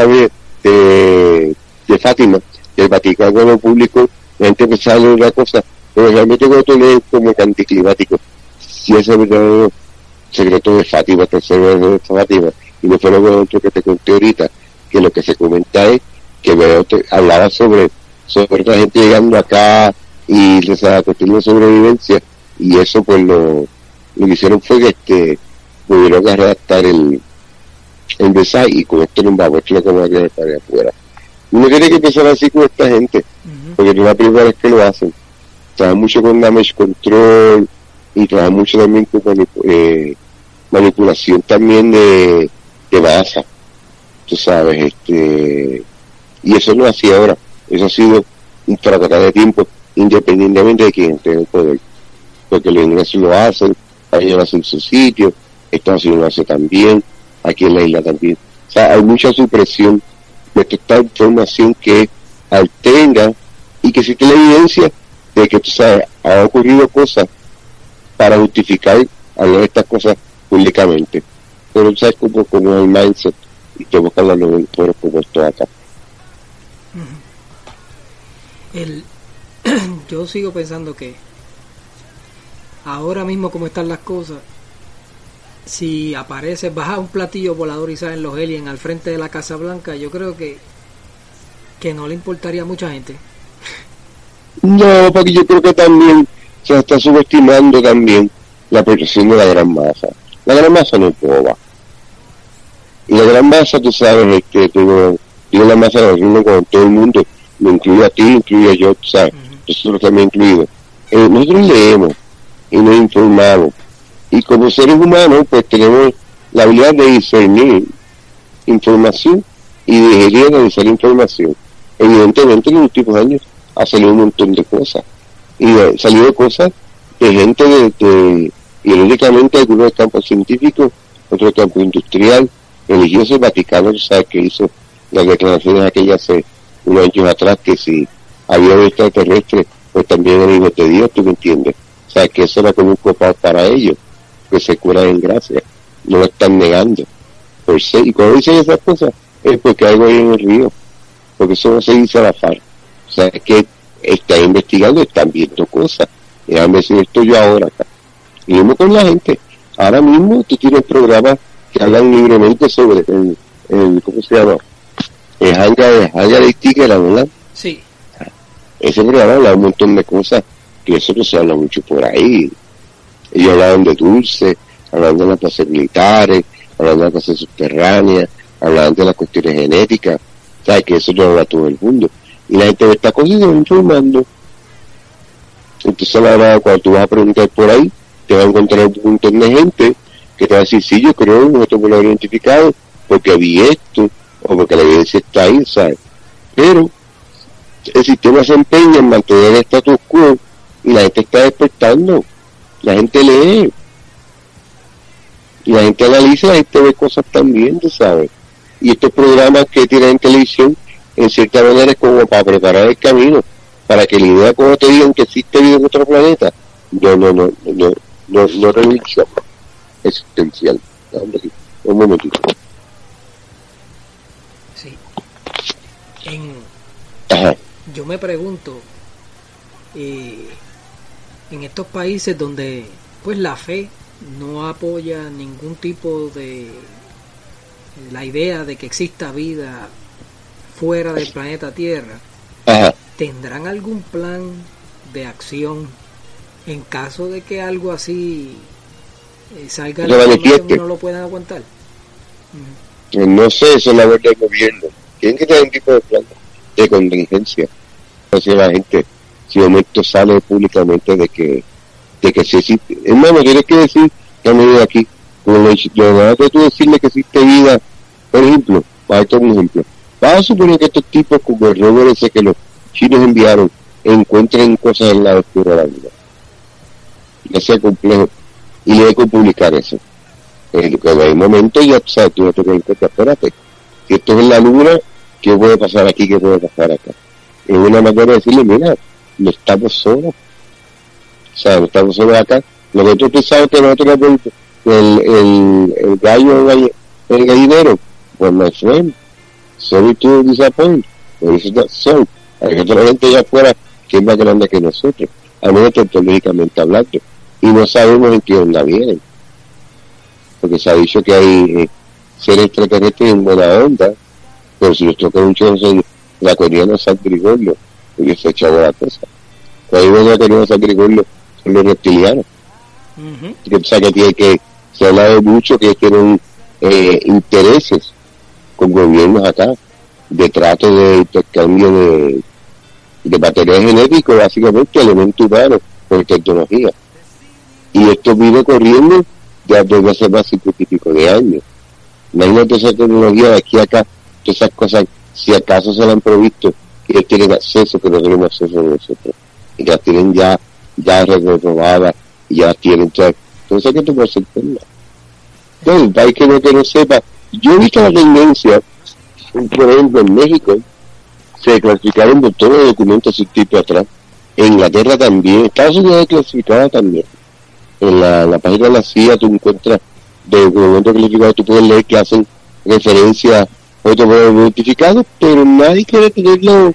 de, de Fátima, del Vaticano lo público, la gente pensaba en una cosa, pero realmente cuando tú lees como anticlimático, si ese verdadero secreto de Fátima, tercero de Fátima, y no fue lo que te conté ahorita, que lo que se comenta es que te hablaba sobre, sobre la gente llegando acá y les cuestión sobrevivencia, y eso pues lo, lo que hicieron fue que este, pudieron redactar el, mensaje y con esto no vamos, esto es lo que vamos a quedar para afuera. Uno tiene que empezar así con esta gente, porque no es la primera vez que lo hacen. Trabajan mucho con damage control y trabajan mucho también con eh, manipulación también de, de masa, tú sabes, este, y eso no hacía ahora, eso ha sido un fracaso de tiempo, independientemente de quién esté en el poder, porque los ingresos lo hacen, ellos lo hacen en su sitio, Estados Unidos lo hace también, aquí en la isla también. O sea, hay mucha supresión de esta información que alterna y que existe la evidencia de que, tú sabes, ha ocurrido cosas para justificar hablar de estas cosas públicamente. Pero tú sabes como, como el mindset y que hablarlo en foro como esto acá. El, <clears throat> yo sigo pensando que ahora mismo como están las cosas, si aparece, baja un platillo volador y salen los aliens al frente de la Casa Blanca, yo creo que, que no le importaría a mucha gente. No, porque yo creo que también se está subestimando también la protección de la gran masa. La gran masa no es boba. Y la gran masa, tú sabes, es que digo la masa de mundo con todo el mundo, me incluye a ti, incluye a yo, tú sabes, nosotros también incluido. Eh, nosotros leemos y nos informamos y como seres humanos, pues tenemos la habilidad de discernir información y de analizar información. Evidentemente en los últimos años ha salido un montón de cosas. Y ha salido cosas de gente de, y únicamente algunos campos científicos, otro campo industrial, religioso, el ¿sabes? Que hizo las declaraciones aquellas hace unos años atrás que si había un extraterrestre, pues también el hijo de Dios, ¿tú me entiendes? O sea, que eso era como un copado para ellos, que se cura en gracia, no lo están negando. Por sí, y cuando dicen esas cosas, es porque algo hay en el río, porque eso no se dice a la FARC. O sea, es que están investigando, están viendo cosas. Déjame decir esto yo ahora acá. Y mismo con la gente. Ahora mismo tú tienes programas que hablan libremente sobre el, el ¿cómo se llama? El hanga de hanga de sticker, ¿verdad? Sí. Ese programa habla un montón de cosas que eso no se habla mucho por ahí. Ellos hablaban de dulce, hablaban de las clases militares, hablaban de las clases subterráneas, hablaban de las cuestiones genéticas, sabes que eso lo habla todo el mundo. Y la gente está cogiendo informando. Entonces ahora cuando tú vas a preguntar por ahí, te va a encontrar un montón de gente que te va a decir, sí, yo creo que esto me lo he identificado porque vi esto, o porque la evidencia está ahí, ¿sabes? Pero el sistema se empeña en mantener el status quo y la gente está despertando. La gente lee. Y la gente analiza, la gente ve cosas también, tú sabes. Y estos programas que tienen en televisión, en cierta manera es como para preparar el camino, para que la idea cuando te digan que existe vida en otro planeta, no, no, no, no, no, no religión existencial. Un momentito. Sí. En, Ajá. yo me pregunto, eh, en estos países donde pues la fe no apoya ningún tipo de la idea de que exista vida fuera del planeta Tierra, Ajá. ¿tendrán algún plan de acción en caso de que algo así eh, salga Se la no lo puedan aguantar? No sé, eso es la verdad del gobierno. Tienen que tener un tipo de plan de contingencia. Sea, la gente, momento sale públicamente de que, de que sí existe. Hermano, tienes que decir que han venido aquí. Como lo, nada que tú decirle que existe vida, por ejemplo, para esto un ejemplo. Vas a suponer que estos tipos, como el rover ese que los chinos enviaron, encuentren cosas en la oscura de la vida. Ya sea complejo. Y le que publicar eso en el momento ya sabes, tú no te das cuenta, espérate, si esto es la luna, ¿qué puede pasar aquí? ¿Qué puede pasar acá? Es una manera de decirle, mira, estamos solos. O sea, estamos solos acá. Lo que tú pensabas que nosotros éramos el, el, el gallo el, el gallinero, pues my friend, sorry to disappoint, but it's not so. Hay otra gente allá afuera que es más grande que nosotros, a menos tecnológicamente hablando, y no sabemos en qué onda vienen porque se ha dicho que hay eh, seres extraterrestres en buena onda, pero si nos toca un chorro la coreana San Gregorio, hubiese echado la cosa. Digo la coreana San Gregorio, son los reptilianos. Que, o sea, que tiene que, se habla de mucho que tienen eh, intereses con gobiernos acá, de trato de intercambio de, de material genético, básicamente elementos humanos, por tecnología. Y esto viene corriendo ya desde hace más y pico de años. Imagínate esa tecnología de aquí a acá, todas esas cosas, si acaso se la han provisto, que ellos tienen acceso, que no tenemos acceso nosotros. Y las tienen ya, ya reprobadas, y ya tienen todas. Entonces, ¿qué tú puedes entender? Entonces, el país que no, que no sepa, yo he visto la tendencia, por ejemplo, en México, se clasificaron por todos los documentos ese tipo atrás. En Inglaterra también, Estados Unidos clasificaba también en la, la página de la CIA tú encuentras de documentos clasificados, tú puedes leer que hacen referencia a otros modelos identificados, pero nadie quiere tenerlo,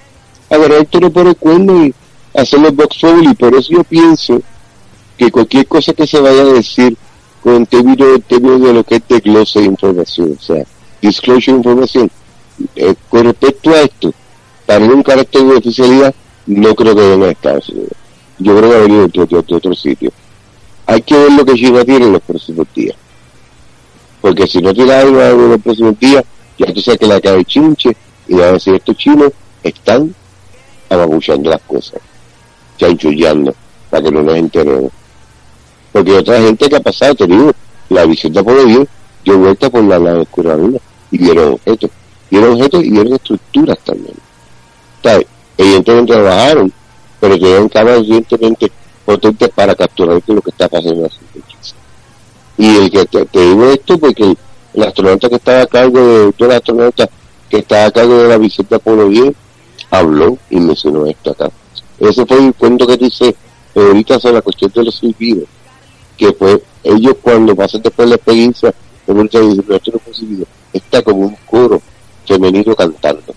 agarrar el toro por el cuerno y hacerlo box y por eso yo pienso que cualquier cosa que se vaya a decir con términos término de lo que es desglose de información, o sea, disclosure de información, eh, con respecto a esto, para un carácter de oficialidad, no creo que venga de Estados. Yo creo que ha venido de otro, de otro sitio hay que ver lo que China tiene en los próximos días. Porque si no tiene algo en los próximos días, ya tú sabes que la cae chinche y van a decir estos chinos están ababuchando las cosas, chanchullando, para que no nos enteremos. Porque otra gente que ha pasado, te digo, la visita por Dios, dio vuelta por la la luna y vieron objetos. Vieron objetos y vieron estructuras también. ¿Sabes? Evidentemente trabajaron, pero tuvieron cámaras evidentemente potentes para capturar lo que está pasando en la Y el que te, digo esto porque el, astronauta que estaba a cargo de, el astronauta que estaba a cargo de la visita Apolo 10 habló y mencionó esto acá. Ese fue el cuento que dice ahorita sobre la cuestión de los silbidos, que pues ellos cuando pasan después de la experiencia, como el dice, pero esto no es está como un coro femenino cantando.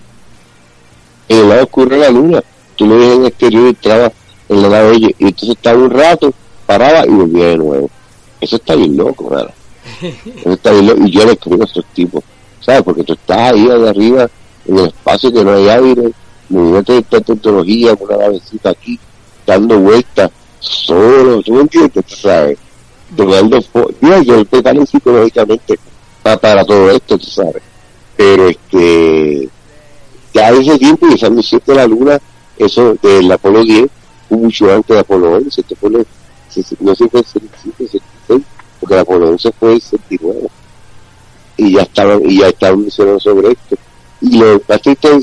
En el lado oscuro de la luna, tú lo ves en el exterior y entrabas en la nave y entonces estaba un rato, paraba y volvía de nuevo. Eso está bien loco, ¿verdad? <laughs> Y yo le escribo a estos tipos, ¿sabes? Porque tú estás ahí arriba, en el espacio que no hay aire, moviéndote de esta tecnología, con una navecita aquí, dando vueltas, solo, ¿tú me entiendes? ¿Tú sabes? Tomando Mira, yo preparo psicológicamente para, para todo esto, tú sabes. Pero este, ya ese tiempo, y esa misión de la Luna, eso del Apolo 10, mucho antes de Apolo 11, este fue, no sé si fue el 65, 66, porque Apolo 11 fue el 69. Y ya estaban, y ya estaban mencionando sobre esto. Y lo más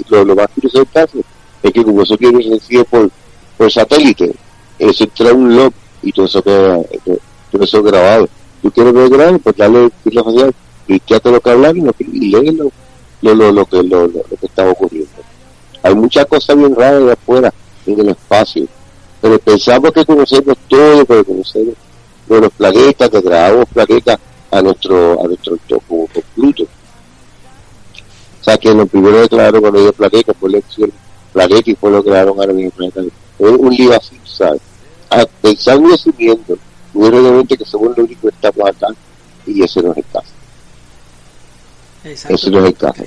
lo, lo más curioso del caso, es que como eso tiene recibe por, por satélite, eso trae un log y todo eso queda, todo eso grabado. Tú quieres ver grabado, pues dale la facial y ya te lo que hablar y, lo, y lo, lo, lo, que, lo, lo, que está ocurriendo. Hay muchas cosas bien raras de afuera, en el espacio, pero pensamos que conocemos todo, pero conocemos de los planetas, que grabamos planetas a nuestro, a nuestro con Pluto. O sea que lo primero declararon cuando dio planeta fue la acción planeta y fue lo que crearon ahora mismo planeta. Es un lío así, ¿sabes? A pensar y asumiendo, muy realmente que somos los únicos que estamos acá y ese no es el caso. Eso no es el caso.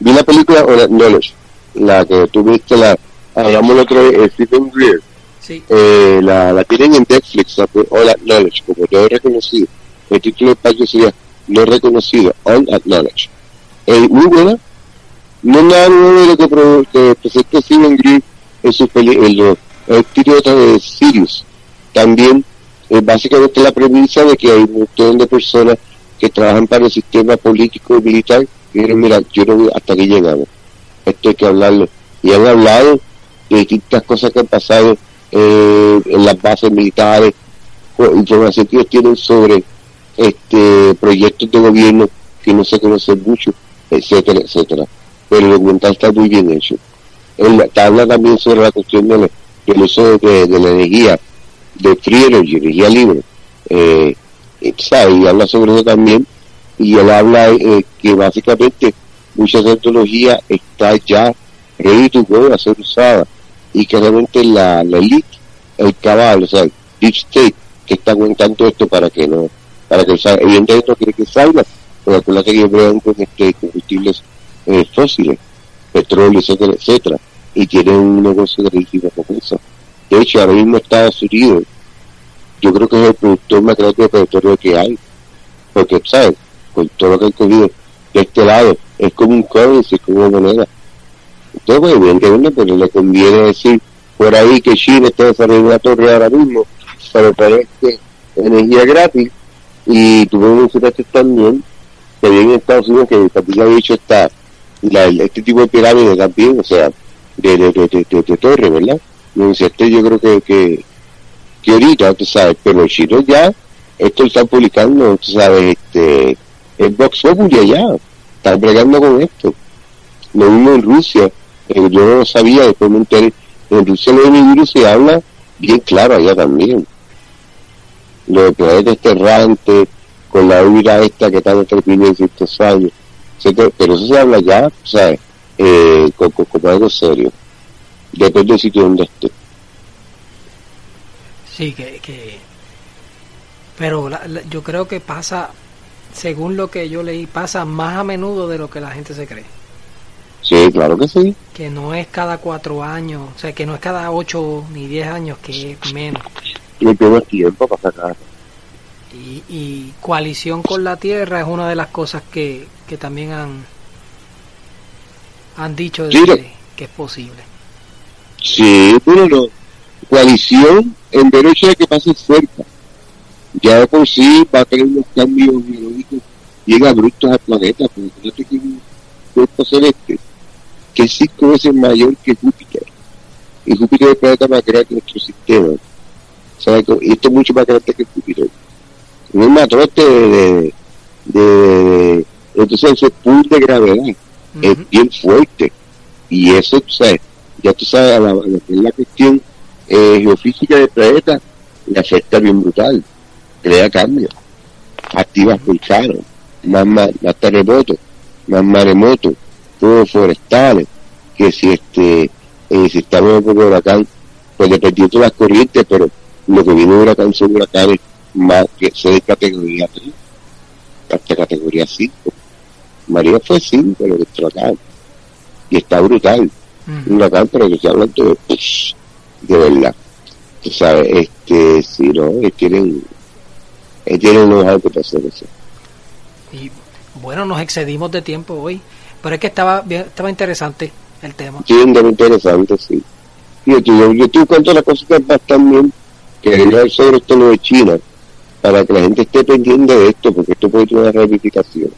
Vi la película Knowledge, la que tuviste, la, hablamos el otro día, Stephen Greer. Eh, la, la tienen en Netflix, la, All Knowledge, como he reconocido. El título de español sería No reconocido, All Knowledge. Eh, muy buena. No nada nuevo de lo que, presentó Stephen Greer en su película, el, el título de Sirius. También, eh, básicamente la premisa de que hay un montón de personas que trabajan para el sistema político y militar y dijeron, mira, yo no voy hasta que llegamos. Esto hay que hablarlo. Y han hablado de distintas cosas que han pasado eh, en las bases militares, información que ellos tienen sobre este proyectos de gobierno que no se conocen mucho, etcétera, etcétera. Pero el documental está muy bien hecho. Él habla también sobre la cuestión del, uso de, la energía, de free energy, energía libre. Eh, y habla sobre eso también, y él habla eh, que básicamente mucha tecnología está ya ready to go a ser usada, y que realmente la, la elite, el cabal, o sea, el deep state, que está aguantando esto para que no, para que salga, evidentemente no quiere que salga, pero la que ellos con este combustibles eh, fósiles, petróleo, etcétera, etcétera, y tienen un negocio de riquísima con eso. De hecho, ahora mismo Estados Unidos yo creo que es el productor más grande de petróleo que hay. Porque, ¿sabes? Con todo lo que han cogido de este lado, es como un currency, como una moneda. Entonces, pues, evidentemente, pues, le conviene decir por ahí que China está desarrollando una torre ahora mismo para poner este, energía gratis. Y tú puedes mencionaste también que bien en Estados Unidos, que también ha dicho está la, este tipo de pirámide también, o sea, de, de, de, de, torre, ¿verdad? Este yo creo que, que que ahorita, tú sabes, pero los chinos ya, esto lo están publicando, tú sabes, este, el Vox Populi allá, están bregando con esto. Lo mismo en Rusia, eh, yo no lo sabía, después me enteré, en Rusia lo de virus se habla bien claro allá también. Lo de planetas errantes, con la huida esta que está en ciertos años, pero eso se habla ya, ¿sabes? Eh, como, como algo serio. Depende del sitio donde esté. Sí, que, que pero yo creo que pasa, según lo que yo leí, pasa más a menudo de lo que la gente se cree. Sí, claro que sí. Que no es cada cuatro años, o sea, que no es cada ocho ni diez años, que es menos. Y tiempo para sacar. Y, y coalición con la Tierra es una de las cosas que, que también han, han dicho que, que, es posible. Sí, pero no coalición en derecho de que pase cerca. Ya de por sí va a tener unos cambios biológicos bien abruptos al planeta, porque cuerpo celeste que es cinco veces mayor que Júpiter. Y Júpiter es el planeta más grande de nuestro sistema. Y esto es mucho más grande que Júpiter. Un matrote de, de, de, entonces ese pool de gravedad es bien fuerte. Y eso, tú sabes, ya tú sabes, la, la, la cuestión eh, geofísica del planeta le afecta bien brutal, crea cambios, activa volcanos, más, más, más terremotos, más maremotos, fuegos forestales, que si este eh, si estamos en un huracán, pues dependiendo de las corrientes, pero lo que viene de huracán son huracanes más que son de categoría 3, hasta categoría 5. María fue 5 lo que huracán. Y está brutal. Un huracán, pero que estoy hablando de, de verdad. Tú sabes, este, si no, eh, tienen, eh, tienen unos algo para hacer eso. Y bueno, nos excedimos de tiempo hoy, pero es que estaba bien, estaba interesante el tema. Sí, muy interesante, sí. Yo, yo, yo te cuento las cosas que más también, quería hablar sobre esto lo de China, para que la gente esté pendiente de esto, porque esto puede tener una ramificación.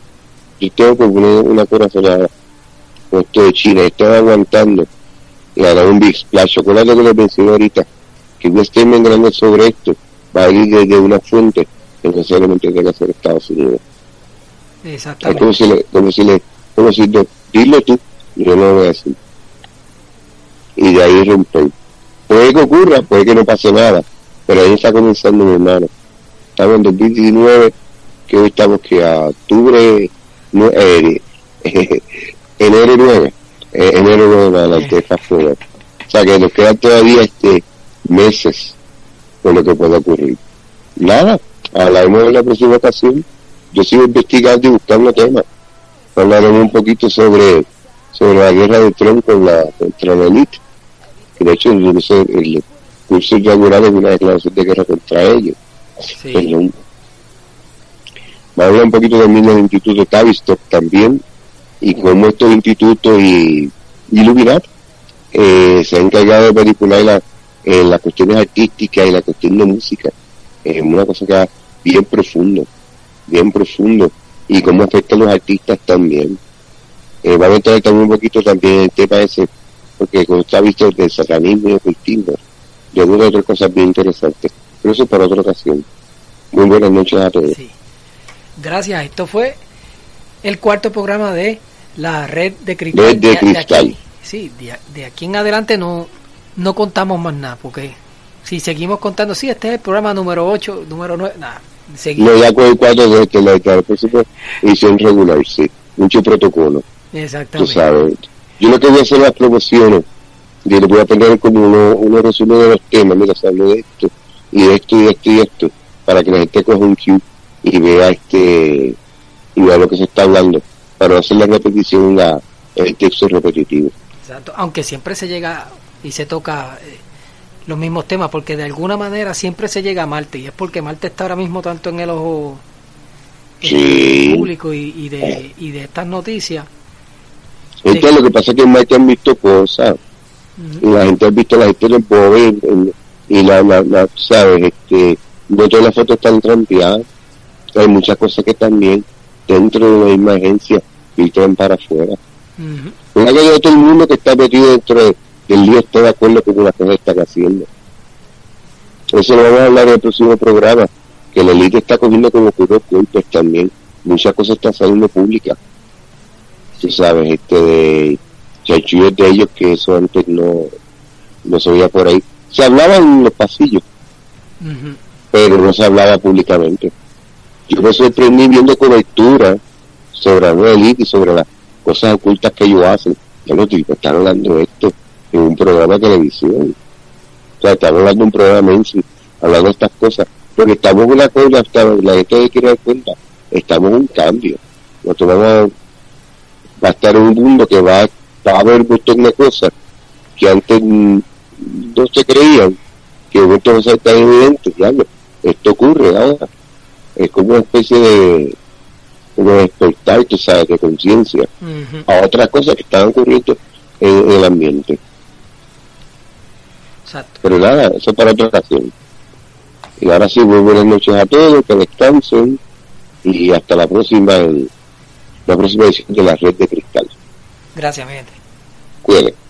Yo tengo como una, una corazonada con esto de China, están aguantando y hará un big splash. Acuérdate que les mencioné ahorita, que un statement grande sobre esto va a ir desde una fuente que necesariamente tiene que ser Estados Unidos. Es Exactamente. como si le, como si le, como si no, dilo tú, yo no lo voy a decir. Y de ahí romper. Puede que ocurra, puede que no pase nada, pero ahí está comenzando mi hermano. Estamos en 2019, que hoy estamos que a octubre, nue- eh, <laughs> enero 9, eh, enero 9 para adelante, fast forward. O sea que nos quedan todavía este meses por lo que pueda ocurrir. Nada, hablaremos en la próxima ocasión. Yo sigo investigando y buscando temas. Hablaremos un poquito sobre sobre la guerra de Trump con la, contra la élite. Que de hecho, sé, el curso inaugural es una declaración de guerra contra ellos. Sí. Perdón. Va a hablar un poquito también del Instituto Tavistock también y cómo estos institutos y Illuminati eh, se han encargado de manipular la, eh, las cuestiones artísticas y la cuestión de música. Es una cosa que bien profundo, bien profundo y cómo afecta a los artistas también. Eh, vamos a entrar también un poquito también en el tema ese, porque como está visto del satanismo y ocultismo, y algunas otras cosas bien interesantes. Pero eso para otra ocasión. Muy buenas noches a todos. Sí. Gracias. Esto fue el cuarto programa de la red de cristal. Red de Cristal. aquí, sí, de, de aquí en adelante no, no contamos más nada, porque si seguimos contando, sí, este es el programa número 8, número 9, nada. No, ya con el cuadro de que la, próxima edición regular, sí. Mucho protocolo, tú Exactamente. sabes. Yo lo que voy a hacer las promociones, y le voy a poner como uno, uno resumen de los temas, mira, se habló de esto, y de esto, y de esto, y de esto, para que la gente coja un cue y vea este, y vea lo que se está hablando, para hacer la repetición, la, el texto repetitivo. Exacto. Aunque siempre se llega y se toca eh, los mismos temas, porque de alguna manera siempre se llega a Marte, y es porque Marte está ahora mismo tanto en el ojo Sí. público y, y de, y de estas noticias. Entonces, lo que pasa es que en Mike han visto cosas, Ujú. y la gente ha visto la gente en pobre en- en- y la, la, la- sabes este no todas las fotos están trampeadas hay muchas cosas que también dentro de una misma agencia filtran para afuera. Una que todo el mundo que está metido dentro de- del lío está de acuerdo con las cosas que están haciendo. Eso lo vamos a hablar en el próximo programa que la élite está cogiendo como puros golpes también. Muchas cosas están saliendo públicas. Tú sabes este de chanchullos de ellos que eso antes no no se veía por ahí. Se hablaba en los pasillos pero no se hablaba públicamente. Yo me sorprendí viendo cobertura sobre la élite y sobre las cosas ocultas que ellos hacen. Ya los tipos están hablando de esto en un programa de televisión. O sea están hablando de un programa mainstream hablando de estas cosas. Porque estamos en una cosa hasta la gente quiere dar cuenta. Estamos en un cambio. Nosotros vamos a, va a estar en un mundo que va, va a haber un montón de cosas que antes no se creían que de momento va a ser tan evidente diablo, esto ocurre ahora. Es como una especie de como de despertar tú sabes de conciencia a otras cosas que están ocurriendo en, en el ambiente Exacto. pero nada, eso para otra ocasión. Y ahora sí, muy buenas noches a todos, que descansen y hasta la próxima, la próxima edición de la Red de Cristal. Gracias, mi gente. Cuídense.